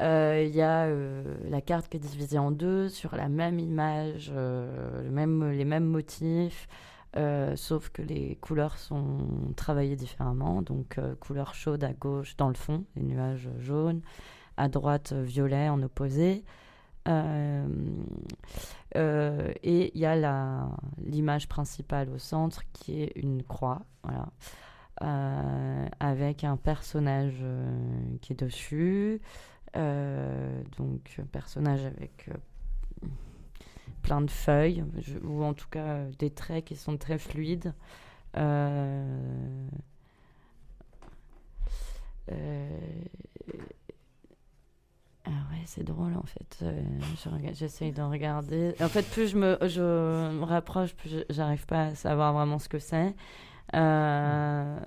Euh, Il y a euh, la carte qui est divisée en deux sur la même image, euh, le même, les mêmes motifs, euh, sauf que les couleurs sont travaillées différemment. Donc, euh, couleur chaude à gauche dans le fond, les nuages jaunes, à droite euh, violet en opposé. Euh, euh, et il y a l'image principale au centre qui est une croix, voilà, Euh, avec un personnage qui est dessus. Donc, un personnage avec plein de feuilles, ou en tout cas des traits qui sont très fluides. Euh, euh, ah ouais, c'est drôle en fait. Euh, je J'essaye de regarder. En fait, plus je me, je me rapproche, plus je- j'arrive pas à savoir vraiment ce que c'est. Euh,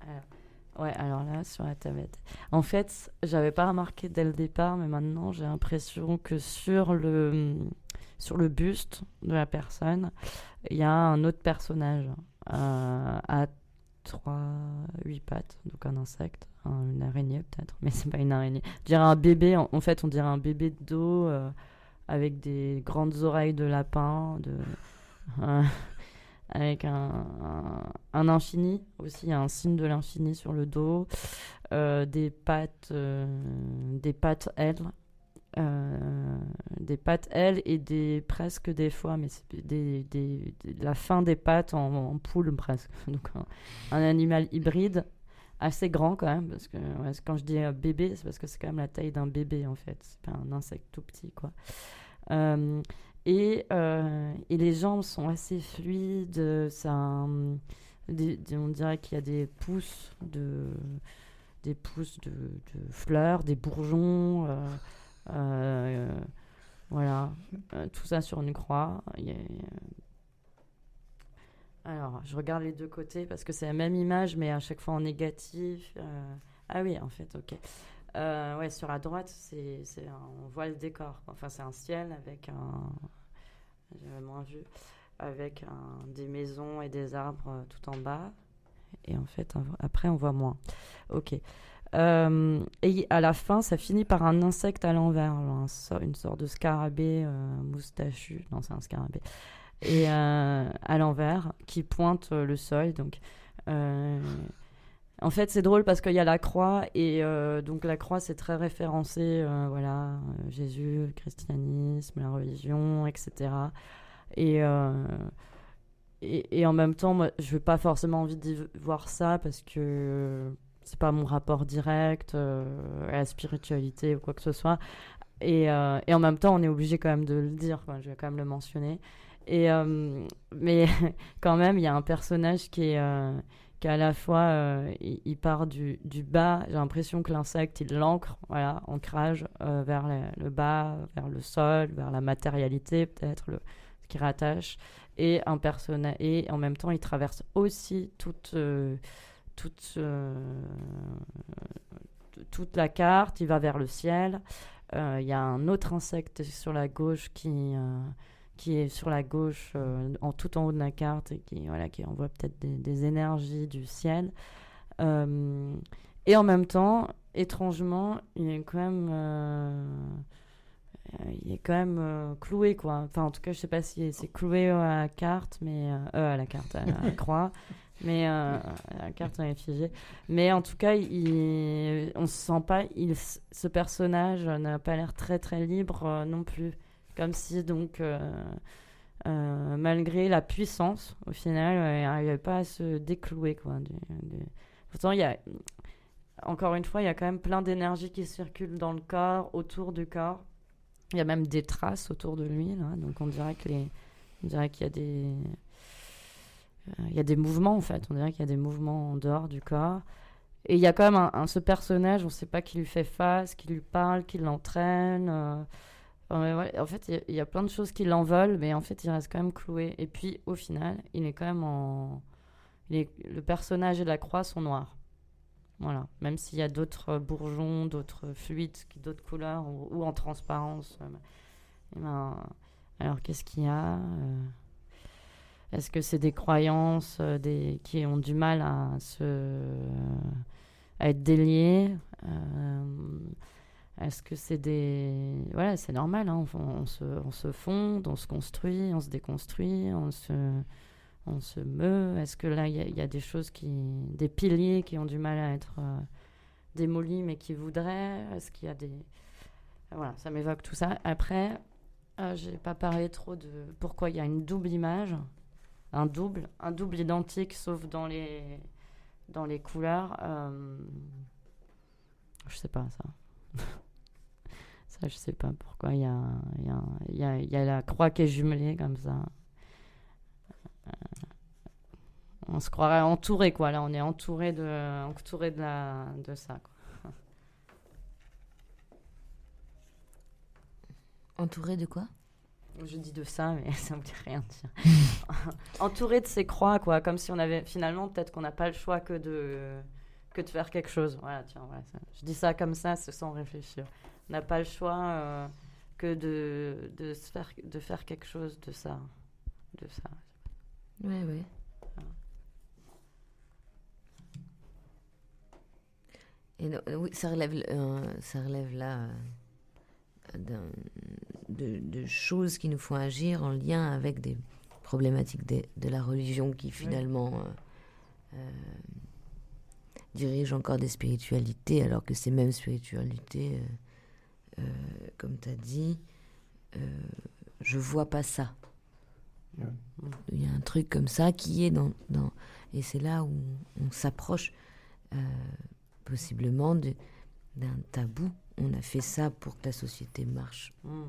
alors, ouais, alors là, sur la tablette. En fait, j'avais pas remarqué dès le départ, mais maintenant j'ai l'impression que sur le, sur le buste de la personne, il y a un autre personnage euh, à 3, 8 pattes, donc un insecte, un- une araignée peut-être, mais c'est pas une araignée. Je dirais un bébé, en, fait, on dirait un bébé de dos euh, avec des grandes oreilles de lapin, de, (laughs) avec un, un, un infini aussi, un signe de l'infini sur le dos, euh, des pattes, euh, des pattes ailes. Euh, des pattes ailes et des presque des fois mais c'est des, des- des- la fin des pattes en, en poule presque. (laughs) Donc un, animal hybride assez grand quand même parce que quand je dis euh, bébé c'est parce que c'est quand même la taille d'un bébé en fait. C'est pas un insecte tout petit quoi. Euh, et, et les jambes sont assez fluides ça on dirait qu'il y a des pousses de des pousses de, fleurs des bourgeons voilà Euh, tout ça sur une croix alors, je regarde les deux côtés parce que c'est la même image, mais à chaque fois en négatif. euh, Ah oui, en fait, ok. Euh, ouais, sur la droite, c'est, on voit le décor. Enfin, c'est un ciel avec un. Moins vu. Avec un- des maisons et des arbres euh, tout en bas. Et en fait, après, on voit moins. Ok. Euh, et à la fin, ça finit par un insecte à l'envers, une sorte de scarabée euh, moustachu. Non, c'est un scarabée et euh, à l'envers qui pointe euh, le sol. Donc, en fait, c'est drôle parce qu'il y a la croix et donc la croix c'est très référencé, voilà, Jésus, le christianisme, la religion, etc. Et et, et en même temps, moi, je n'ai pas forcément envie d'y voir ça parce que c'est pas mon rapport direct euh, à la spiritualité ou quoi que ce soit. Et, euh, et en même temps, on est obligé quand même de le dire, je vais quand même le mentionner. Et, euh, mais (laughs) quand même, il y a un personnage qui est, qui à la fois, il, part du, du bas, j'ai l'impression que l'insecte, il l'ancre, voilà, ancrage vers le, bas, vers le sol, vers la matérialité peut-être, ce qui rattache. Et, un personnage, et en même temps, il traverse aussi toute, toute, euh, toute la carte, il va vers le ciel. Euh, Il y a un autre insecte sur la gauche qui, euh, qui est sur la gauche, euh, en tout en haut de la carte, et qui, voilà, qui envoie peut-être des, des énergies du ciel. Euh, et en même temps, étrangement, il est quand même, euh, il est quand même cloué, quoi. Enfin, en tout cas, je sais pas si c'est cloué à la carte, mais à la carte, à la (laughs) croix. Mais euh, la carte est figée. Mais en tout cas, il, on se sent pas. Il, ce personnage n'a pas l'air très très libre euh, non plus. Comme si donc, euh, euh, malgré la puissance, au final, il n'arrivait pas à se déclouer quoi. du- du- Pourtant, il y a encore une fois, il y a quand même plein d'énergie qui circule dans le corps, autour du corps. Il y a même des traces autour de lui, là. Donc on dirait que les, on dirait qu'il y a des, il y a des mouvements en fait. On dirait qu'il y a des mouvements en dehors du corps. Et il y a quand même un, ce personnage, on ne sait pas qui lui fait face, qui lui parle, qui l'entraîne. euh. En fait, il y a- plein de choses qui l'envolent, mais en fait, il reste quand même cloué. Et puis, au final, il est quand même en, le personnage et la croix sont noirs. Voilà. Même s'il y a d'autres bourgeons, d'autres fluides, d'autres couleurs ou, en transparence. euh, eh ben, alors, qu'est-ce qu'il y a euh, Est-ce que c'est des croyances euh, qui ont du mal à, se, à être déliées Euh, Est-ce que c'est des... Voilà, c'est normal, hein, on, se, on se fonde, on se construit, on se déconstruit, on se on se meut Est-ce que là, il y, a- il y a des choses qui. des piliers qui ont du mal à être euh, démolis, mais qui voudraient? Est-ce qu'il y a des. Voilà, ça m'évoque tout ça. Après, euh, j'ai pas parlé trop de pourquoi il y a une double image, un double, un double identique, sauf dans les, dans les couleurs. euh, Je sais pas ça. (laughs) ça, je sais pas pourquoi il y a, y, a, y, a, la croix qui est jumelée comme ça. On se croirait entouré, quoi. Là, on est entouré de, entouré de, la, de ça. Quoi. Entouré de quoi? Je dis de ça, mais (laughs) ça ne veut rien dire. (laughs) entouré de ces croix, quoi. Comme si on avait, finalement, peut-être qu'on n'a pas le choix que de, que de faire quelque chose. Voilà, tiens, voilà, ça- je dis ça comme ça, sans réfléchir. On n'a pas le choix euh, que de, de, se faire, de faire quelque chose de ça. De ça. Ouais, ouais. Et non, euh, oui, ça relève, euh, ça relève là euh, d'un- de, de choses qui nous font agir en lien avec des problématiques de, de la religion qui finalement euh, euh, dirigent encore des spiritualités, alors que ces mêmes spiritualités, euh, comme tu as dit, je vois pas ça. Il y a un truc comme ça qui est dans... dans et c'est là où on s'approche possiblement d'un tabou. On a fait ça pour que la société marche. Mm.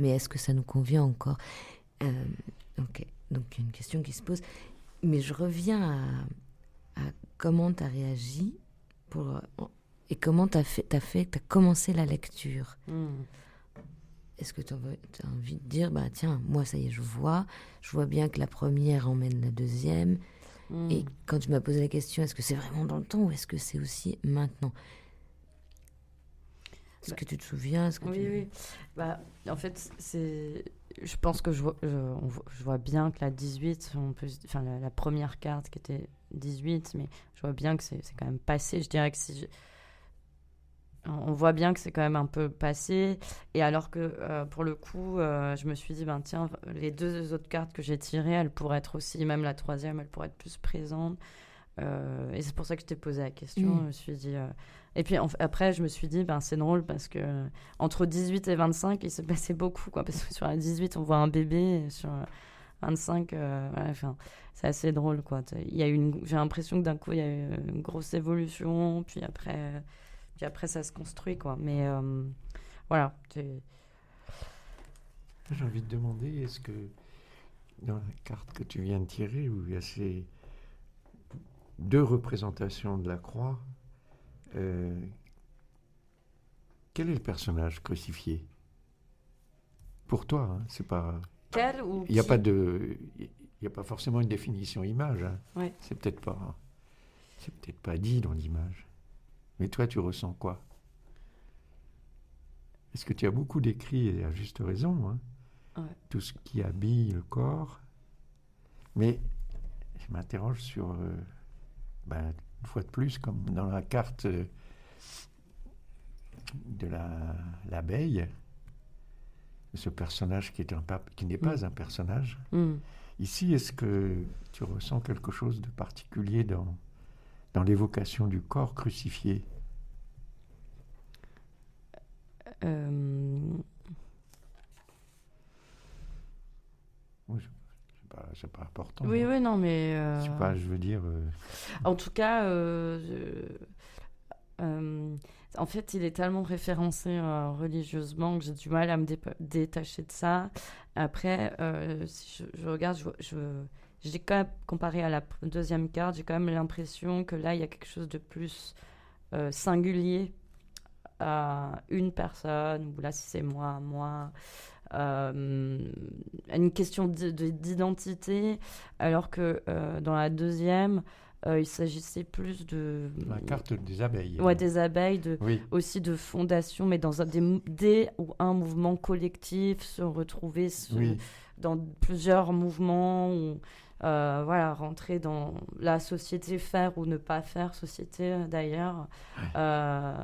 Mais est-ce que ça nous convient encore? Euh, Ok, donc il y a une question qui se pose. Mais je reviens à, à comment tu as réagi pour, et comment tu as fait, fait, t'as commencé la lecture. Mm. Est-ce que tu as envie de dire, bah tiens, moi ça y est, je vois, je vois bien que la première emmène la deuxième. Mm. Et quand tu m'as posé la question, est-ce que c'est vraiment dans le temps ou est-ce que c'est aussi maintenant? Est-ce Bah, que tu te souviens? Que Oui, tu- oui. Bah, en fait, c'est. Je pense que je vois, je, on voit- je vois bien que la 18, on peut, enfin, la, la première carte qui était 18, mais je vois bien que c'est c'est quand même passé. Je dirais que si. je- On voit bien que c'est quand même un peu passé. Et alors que, euh, pour le coup, euh, je me suis dit, ben tiens, les deux autres cartes que j'ai tirées, elles pourraient être aussi, même la troisième, elle pourrait être plus présente. Euh, et c'est pour ça que je t'ai posé la question. Mm. Je me suis dit. euh, Et puis en- après, je me suis dit, ben, c'est drôle parce que entre 18 et 25, il s'est passé beaucoup. Quoi, parce que sur la 18, on voit un bébé. Et sur euh, 25, euh, voilà, enfin, c'est assez drôle. Quoi. Il y a eu une- J'ai l'impression que d'un coup, il y a eu une grosse évolution. Puis après, puis après ça se construit. Quoi. Mais euh, voilà. J'ai envie de demander, est-ce que dans la carte que tu viens de tirer, où il y a ces deux représentations de la croix, euh, quel est le personnage crucifié? Pour toi, hein, c'est pas. Quel ou Il n'y a pas de, il a pas forcément une définition image. hein. Ouais. C'est peut-être pas, c'est peut-être pas dit dans l'image. Mais toi, tu ressens quoi? Est-ce que tu as beaucoup décrit et à juste raison hein, Ouais. tout ce qui habille le corps? Mais je m'interroge sur, euh, ben, une fois de plus, comme dans la carte euh, de la- l'abeille, ce personnage qui est un pape, qui n'est pas un personnage, Hmm. Ici, est-ce que tu ressens quelque chose de particulier dans, dans l'évocation du corps crucifié? Euh, Oui, je- C'est pas, c'est pas important. oui, hein. oui, non, mais. euh, C'est pas, je veux dire. euh, En tout cas, euh, euh, en fait, il est tellement référencé religieusement que j'ai du mal à me détacher de ça. Après, si je, je regarde, je, je- j'ai quand même, comparé à la deuxième carte, j'ai quand même l'impression que là, il y a quelque chose de plus singulier une personne, ou là, si c'est moi, moi. euh, une question d'i- de- d'identité, alors que euh, dans la deuxième, euh, il s'agissait plus de. la carte des abeilles. Ouais, des abeilles, de, Oui, aussi de fondation, mais dans un, des, des ou un mouvement collectif, se retrouver se- oui. dans plusieurs mouvements, ou euh, voilà, rentrer dans la société, faire ou ne pas faire société euh, d'ailleurs. Euh,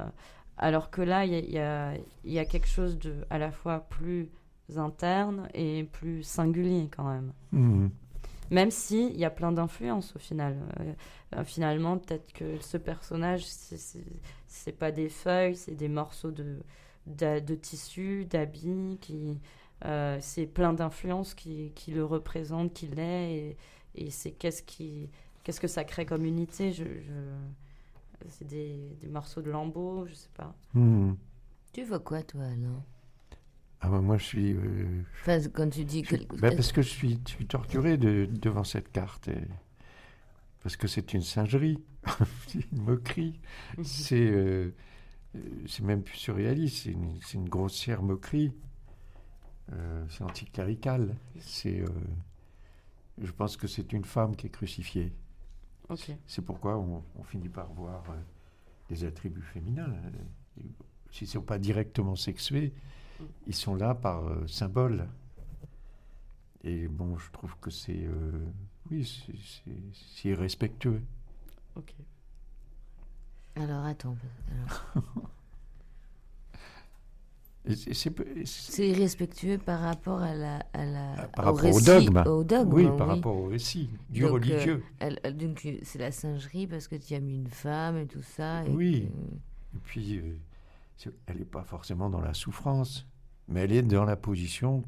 alors que là, il y a, y y quelque chose de à la fois plus interne et plus singulier quand même. Mhm. Même si il y a plein d'influences au final. Euh, euh, finalement, peut-être que ce personnage, c'est- pas des feuilles, c'est des morceaux de, tissu, d'habits, qui euh, c'est plein d'influences qui, qui le représentent, qui l'est, et, et c'est qu'est-ce qui qu'est-ce que ça crée comme unité? Je, je- c'est des, des morceaux de lambeaux, je sais pas. Mhm. Tu vois quoi, toi, Alain? Ah, bah, moi, je suis. euh, Enfin, quand tu dis que. bah, parce que je suis, je suis torturé de- devant cette carte. et- parce que c'est une singerie, (laughs) c'est une moquerie. C'est euh, euh, c'est même plus surréaliste, c'est une, grossière moquerie. Euh, c'est anticlérical. C'est, euh, je pense que c'est une femme qui est crucifiée. C'est pourquoi on, on finit par voir euh, des attributs féminins. Euh, S'ils ne sont pas directement sexués, ils sont là par euh, symbole. Et bon, je trouve que c'est euh, oui, c'est- irrespectueux. Ok. Alors, attends. alors, (laughs) c'est- irrespectueux par rapport à la. À la Ah, par au rapport au récit, dogme. Au dogme, oui, oui. par rapport au récit du Donc, euh, religieux. Elle- donc, euh, c'est la singerie parce que tu as mis une femme et tout ça. et Oui. que- Et puis, euh, elle n'est pas forcément dans la souffrance, mais elle est dans la position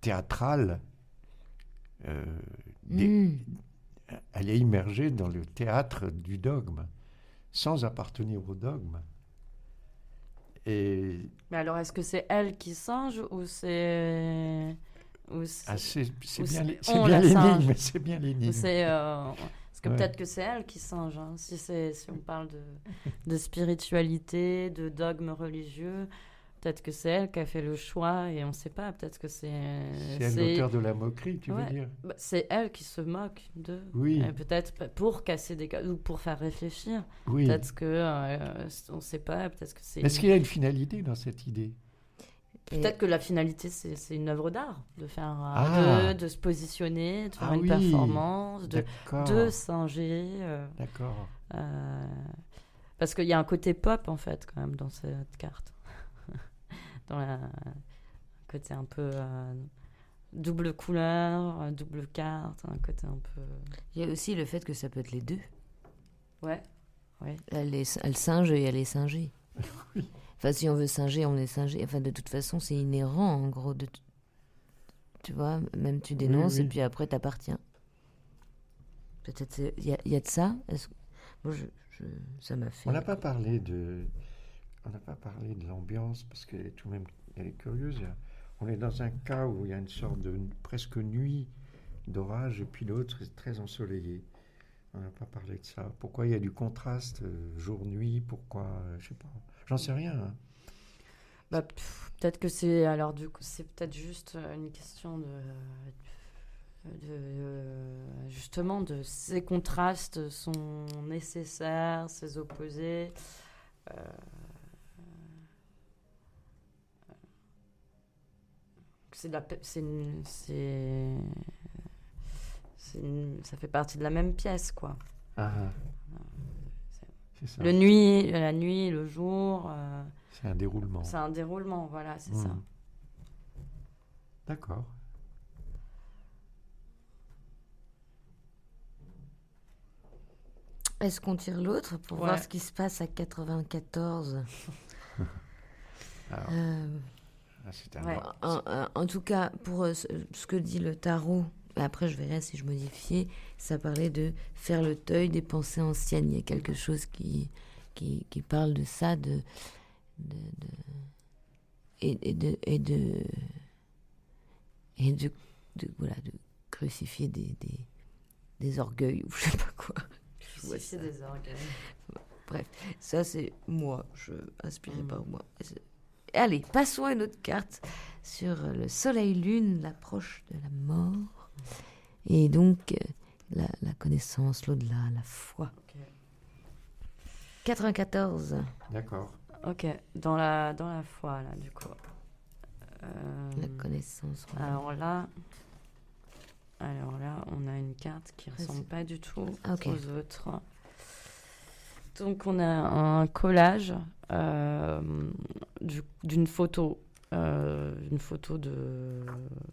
théâtrale. euh, des- Hmm. Elle est immergée dans le théâtre du dogme, sans appartenir au dogme. Et Mais alors, est-ce que c'est elle qui singe ou c'est. Ah, c'est bien, l'énigme, (laughs) c'est bien l'énigme. c'est, euh, Parce que Ouais. peut-être que c'est elle qui singe. hein. Si, si on parle de, de spiritualité, de dogme religieux, peut-être que c'est elle qui a fait le choix et on ne sait pas. Peut-être que c'est. C'est elle l'auteur de la moquerie, tu Ouais. veux dire bah, c'est elle qui se moque de. Oui, Et Peut-être pour casser des cas ou pour faire réfléchir. oui. Peut-être que euh, on ne sait pas. Peut-être que c'est. Est-ce qu'il y a une finalité dans cette idée? Peut-être que la finalité, c'est une œuvre d'art, de faire, euh, Ah. de, de se positionner, de faire Ah une oui. performance, de, singer. euh, D'accord. euh, parce qu'il y a un côté pop, en fait, quand même, dans cette carte. Dans la un côté un peu euh, double couleur, euh, double carte, un côté un peu. Il y a aussi le fait que ça peut être les deux. Ouais. Ouais. Elle, est, elle singe et elle est singée. (laughs) Oui. Enfin, si on veut singer, on est singé. Enfin, de toute façon, c'est inhérent, en gros. De t- Tu vois, même tu dénonces oui. et puis après, t'appartiens. Peut-être il y, a- il y a de ça? Moi, je, je- ça m'a fait. On n'a pas parlé de, on n'a pas parlé de l'ambiance parce qu'elle est tout de même, elle est curieuse. On est dans un cas où il y a une sorte de presque nuit d'orage et puis l'autre est très ensoleillé. On n'a pas parlé de ça. Pourquoi il y a du contraste euh, jour-nuit? Pourquoi euh, Je sais pas. J'en sais rien. hein. Bah, peut-être que c'est alors du coup c'est peut-être juste euh, une question de, de justement de ces contrastes sont nécessaires, ces opposés. c'est de la c'est ça fait partie de la même pièce quoi. Ah, ah. ça. le nuit la nuit le jour euh, c'est un déroulement. c'est un déroulement voilà c'est ça. Mmh. D'accord. Est-ce qu'on tire l'autre pour voir ce qui se passe à 94 (laughs) Alors. Euh ah, c'est un Ouais. noir. en, tout cas, pour euh, ce, ce que dit le tarot, après je verrai si je modifiais, ça parlait de faire le deuil des pensées anciennes. Il y a quelque chose qui, qui, qui parle de ça, de, de, de- et, et de et de et de, de- voilà de crucifier des, des, des orgueils ou je sais pas quoi. Ça. des organes. Bref, ça c'est moi, je inspiré Mm. par moi. Allez, passons à une autre carte sur le soleil-lune, l'approche de la mort. Et donc, euh, la, la connaissance, l'au-delà, la foi. 94, D'accord. Ok, dans la, dans la foi, là, du coup. Euh, la connaissance. alors là, alors là, on a une carte qui ressemble pas du tout Ah, aux autres. Donc on a un collage d'une photo, euh, une photo de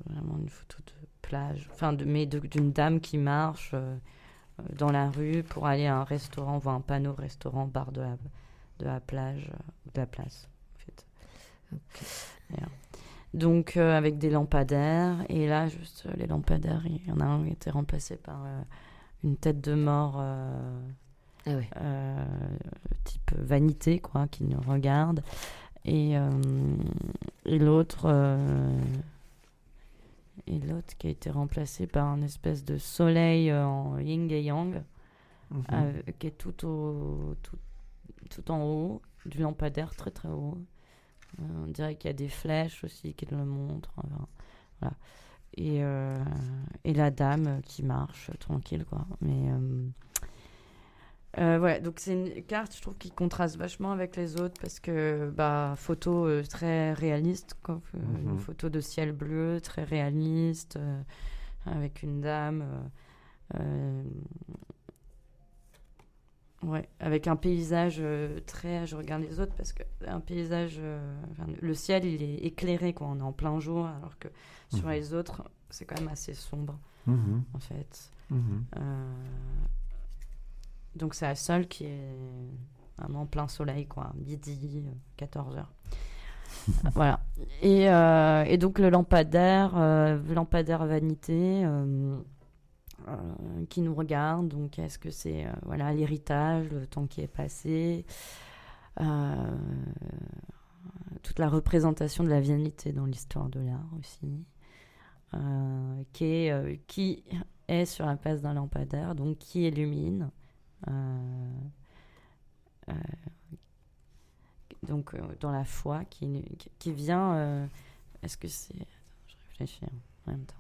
vraiment une photo de plage, enfin de mais d'une dame qui marche euh, euh, dans la rue pour aller à un restaurant, on voit un panneau restaurant bar de la de la plage, euh, de la place en fait. Donc euh, avec des lampadaires et là juste euh, les lampadaires, il y en a un qui était remplacé par euh, une tête de mort. Ah euh, type vanité, quoi, qui nous regarde. Et, euh, et l'autre. euh, et l'autre qui a été remplacé par un espèce de soleil en yin et yang, Mhm. euh, qui est tout, au, tout, tout en haut, du lampadaire très très haut. Euh, on dirait qu'il y a des flèches aussi qui le montrent. enfin, voilà. Et, euh, et la dame qui marche tranquille, quoi. Mais. Euh, donc c'est une carte, je trouve, qui contraste vachement avec les autres parce que, bah, photo euh, très réaliste. Euh, Mhm. Une photo de ciel bleu, très réaliste, avec une dame. ouais, avec un paysage très. Je regarde les autres parce que un paysage. enfin, le ciel, il est éclairé, quoi. On est en plein jour, alors que sur Mhm. les autres, c'est quand même assez sombre, Mhm. en fait. Donc c'est la seule qui est vraiment plein soleil, quoi, midi, 14h. (laughs) voilà. Et, euh, et donc le lampadaire, euh, lampadaire vanité, euh, qui nous regarde. Donc est-ce que c'est voilà l'héritage, le temps qui est passé, toute la représentation de la vanité dans l'histoire de l'art aussi, qui est qui est sur la place d'un lampadaire, donc qui illumine. Euh, euh, donc euh, dans la foi qui, qui- qui vient. euh, Est-ce que c'est. Attends, je réfléchis hein, en même temps.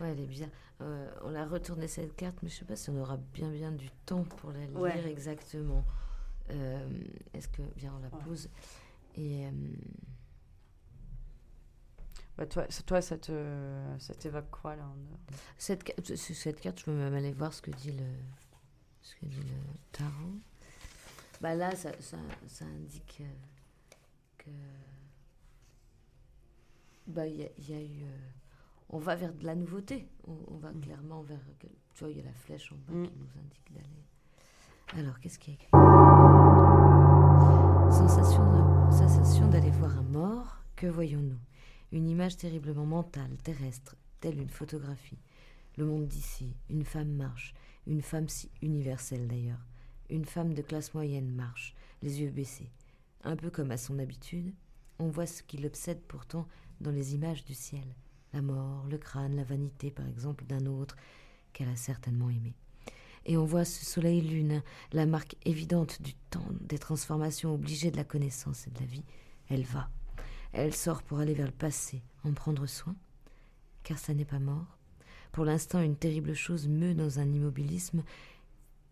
Ouais, elle est bizarre. Euh, on a retourné cette carte, mais je sais pas si on aura bien bien du temps pour la lire Ouais. exactement. Euh, Est-ce que viens on la Ouais. pose et euh, Bah, toi, ça- toi, ça te, ça t'évoque quoi là en- cette, cette carte, je peux même aller voir ce que dit le ce que dit le tarot. Bah là, ça, ça, ça indique euh, que bah il y, a- il y a eu euh, on va vers de la nouveauté. On, on va Mm. clairement vers tu vois il y a la flèche en bas Mm. qui nous indique d'aller. Alors qu'est-ce qu'il y a écrit? Sensation sensation d'aller voir un mort. Que voyons-nous? Une image terriblement mentale, terrestre, telle une photographie. Le monde d'ici, une femme marche, une femme si universelle d'ailleurs. Une femme de classe moyenne marche, les yeux baissés. Un peu comme à son habitude, on voit ce qui l'obsède pourtant dans les images du ciel. La mort, le crâne, la vanité par exemple d'un autre qu'elle a certainement aimé. Et on voit ce soleil-lune, la marque évidente du temps, des transformations obligées de la connaissance et de la vie. Elle va. Elle sort pour aller vers le passé, en prendre soin. Car ça n'est pas mort. Pour l'instant, une terrible chose meut dans un immobilisme,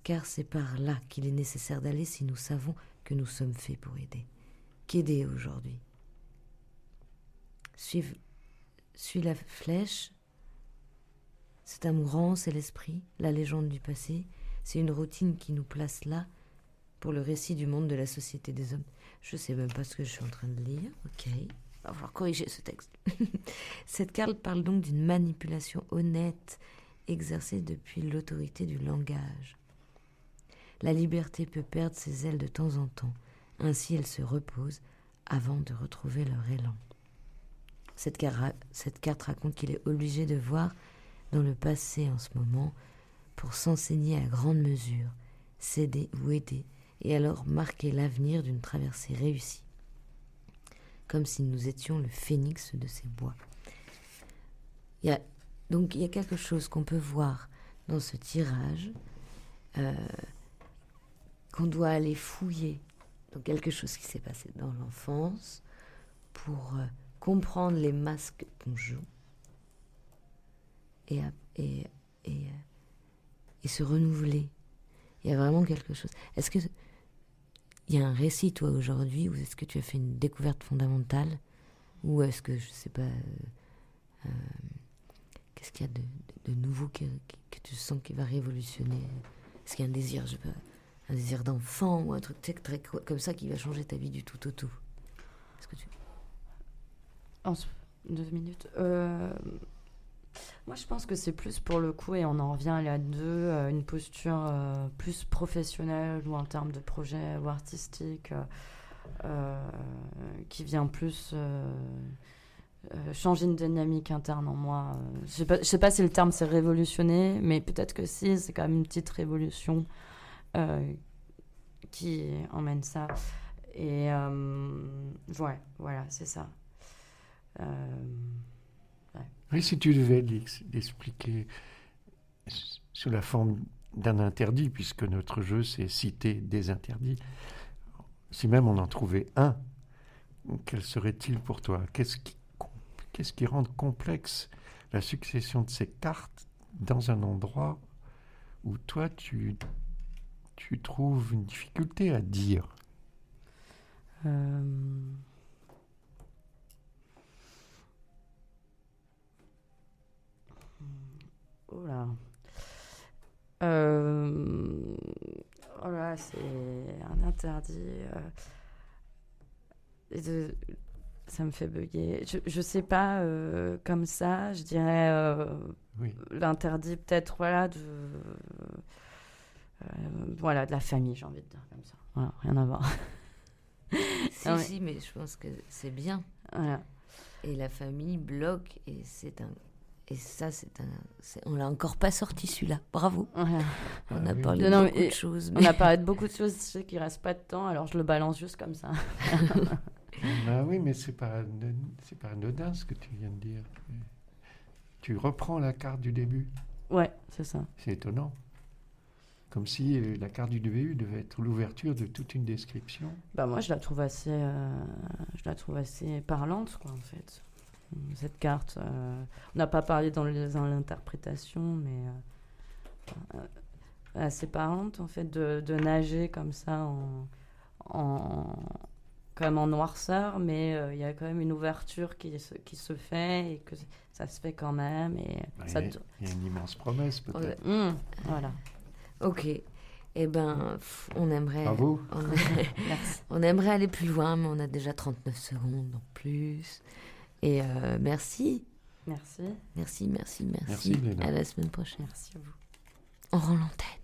car c'est par là qu'il est nécessaire d'aller si nous savons que nous sommes faits pour aider. Qu'aider aujourd'hui? Suive, suis la flèche. C'est un mourant, c'est l'esprit, la légende du passé. C'est une routine qui nous place là pour le récit du monde de la société des hommes. Je sais même pas ce que je suis en train de lire. Ok. Va corriger ce texte. (laughs) Cette carte parle donc d'une manipulation honnête exercée depuis l'autorité du langage. La liberté peut perdre ses ailes de temps en temps. Ainsi, elles se reposent avant de retrouver leur élan. Cette carte raconte qu'il est obligé de voir dans le passé en ce moment pour s'enseigner à grande mesure, s'aider ou aider, et alors marquer l'avenir d'une traversée réussie, comme si nous étions le phénix de ces bois. Il y a, donc il y a quelque chose qu'on peut voir dans ce tirage, euh, qu'on doit aller fouiller dans quelque chose qui s'est passé dans l'enfance pour euh, comprendre les masques qu'on joue et, et, et, euh, et se renouveler. Il y a vraiment quelque chose. Est-ce que il y a un récit, toi, aujourd'hui, ou est-ce que tu as fait une découverte fondamentale Ou est-ce que, je sais pas, euh, euh, qu'est-ce qu'il y a de, nouveau que, tu sens qui va révolutionner? Est-ce qu'il y a un désir, je sais un désir d'enfant ou un truc très, très co- comme ça qui va changer ta vie du tout au tout? Que tu... En deux minutes. Euh, moi, je pense que c'est plus pour le coup, et on en revient à la deux, euh, une posture euh, plus professionnelle ou en termes de projet ou artistique, euh, qui vient plus changer une dynamique interne en moi. Je sais pas, sais pas si le terme c'est révolutionner, mais peut-être que si, c'est quand même une petite révolution qui emmène ça. Et ouais, voilà, c'est ça. Oui, si tu devais l'ex- l'expliquer sous la forme d'un interdit, puisque notre jeu, c'est citer des interdits. Si même on en trouvait un, quel serait-il pour toi? Qu'est-ce qui, rend complexe la succession de ces cartes dans un endroit où toi, tu, tu trouves une difficulté à dire? Euh, Oh là. Euh, oh là, c'est un interdit. euh, de- ça me fait bugger. Je, je sais pas, euh, comme ça, je dirais euh, Oui. l'interdit peut-être, voilà, de. euh, voilà, de la famille, j'ai envie de dire comme ça. Voilà, rien à voir. (laughs) Si, Ah ouais. si, mais je pense que c'est bien. Voilà. Et la famille bloque, et c'est un... Et ça, c'est un... On l'a encore pas sorti, celui-là. Bravo. Voilà. On Ah a parlé Non, de beaucoup de choses. On mais- a parlé de beaucoup de choses, je sais qu'il reste pas de temps, alors je le balance juste comme ça. (laughs) Ah oui, mais c'est pas, c'est pas anodin ce que tu viens de dire. Tu reprends la carte du début. Ouais, c'est ça. C'est étonnant. Comme si euh, la carte du début devait être l'ouverture de toute une description. Bah moi je la trouve assez, euh, je la trouve assez parlante quoi en fait. Cette carte, euh, on n'a pas parlé dans l'interprétation, mais euh, euh, assez parlante en fait de, de nager comme ça en, en comme en noirceur, mais euh, il y a quand même une ouverture qui se, qui se fait et que ça se fait quand même et Bah, ça. il, y a, il y a une immense promesse peut-être. Mmh, voilà. Ok. Eh ben, pff, on aimerait... Bravo. On, (laughs) Merci. on aimerait aller plus loin, mais on a déjà 39 secondes en plus. Et euh, merci. Merci. Merci, merci, merci. Merci, Léna. À la semaine prochaine. Merci à vous. On rend l'antenne.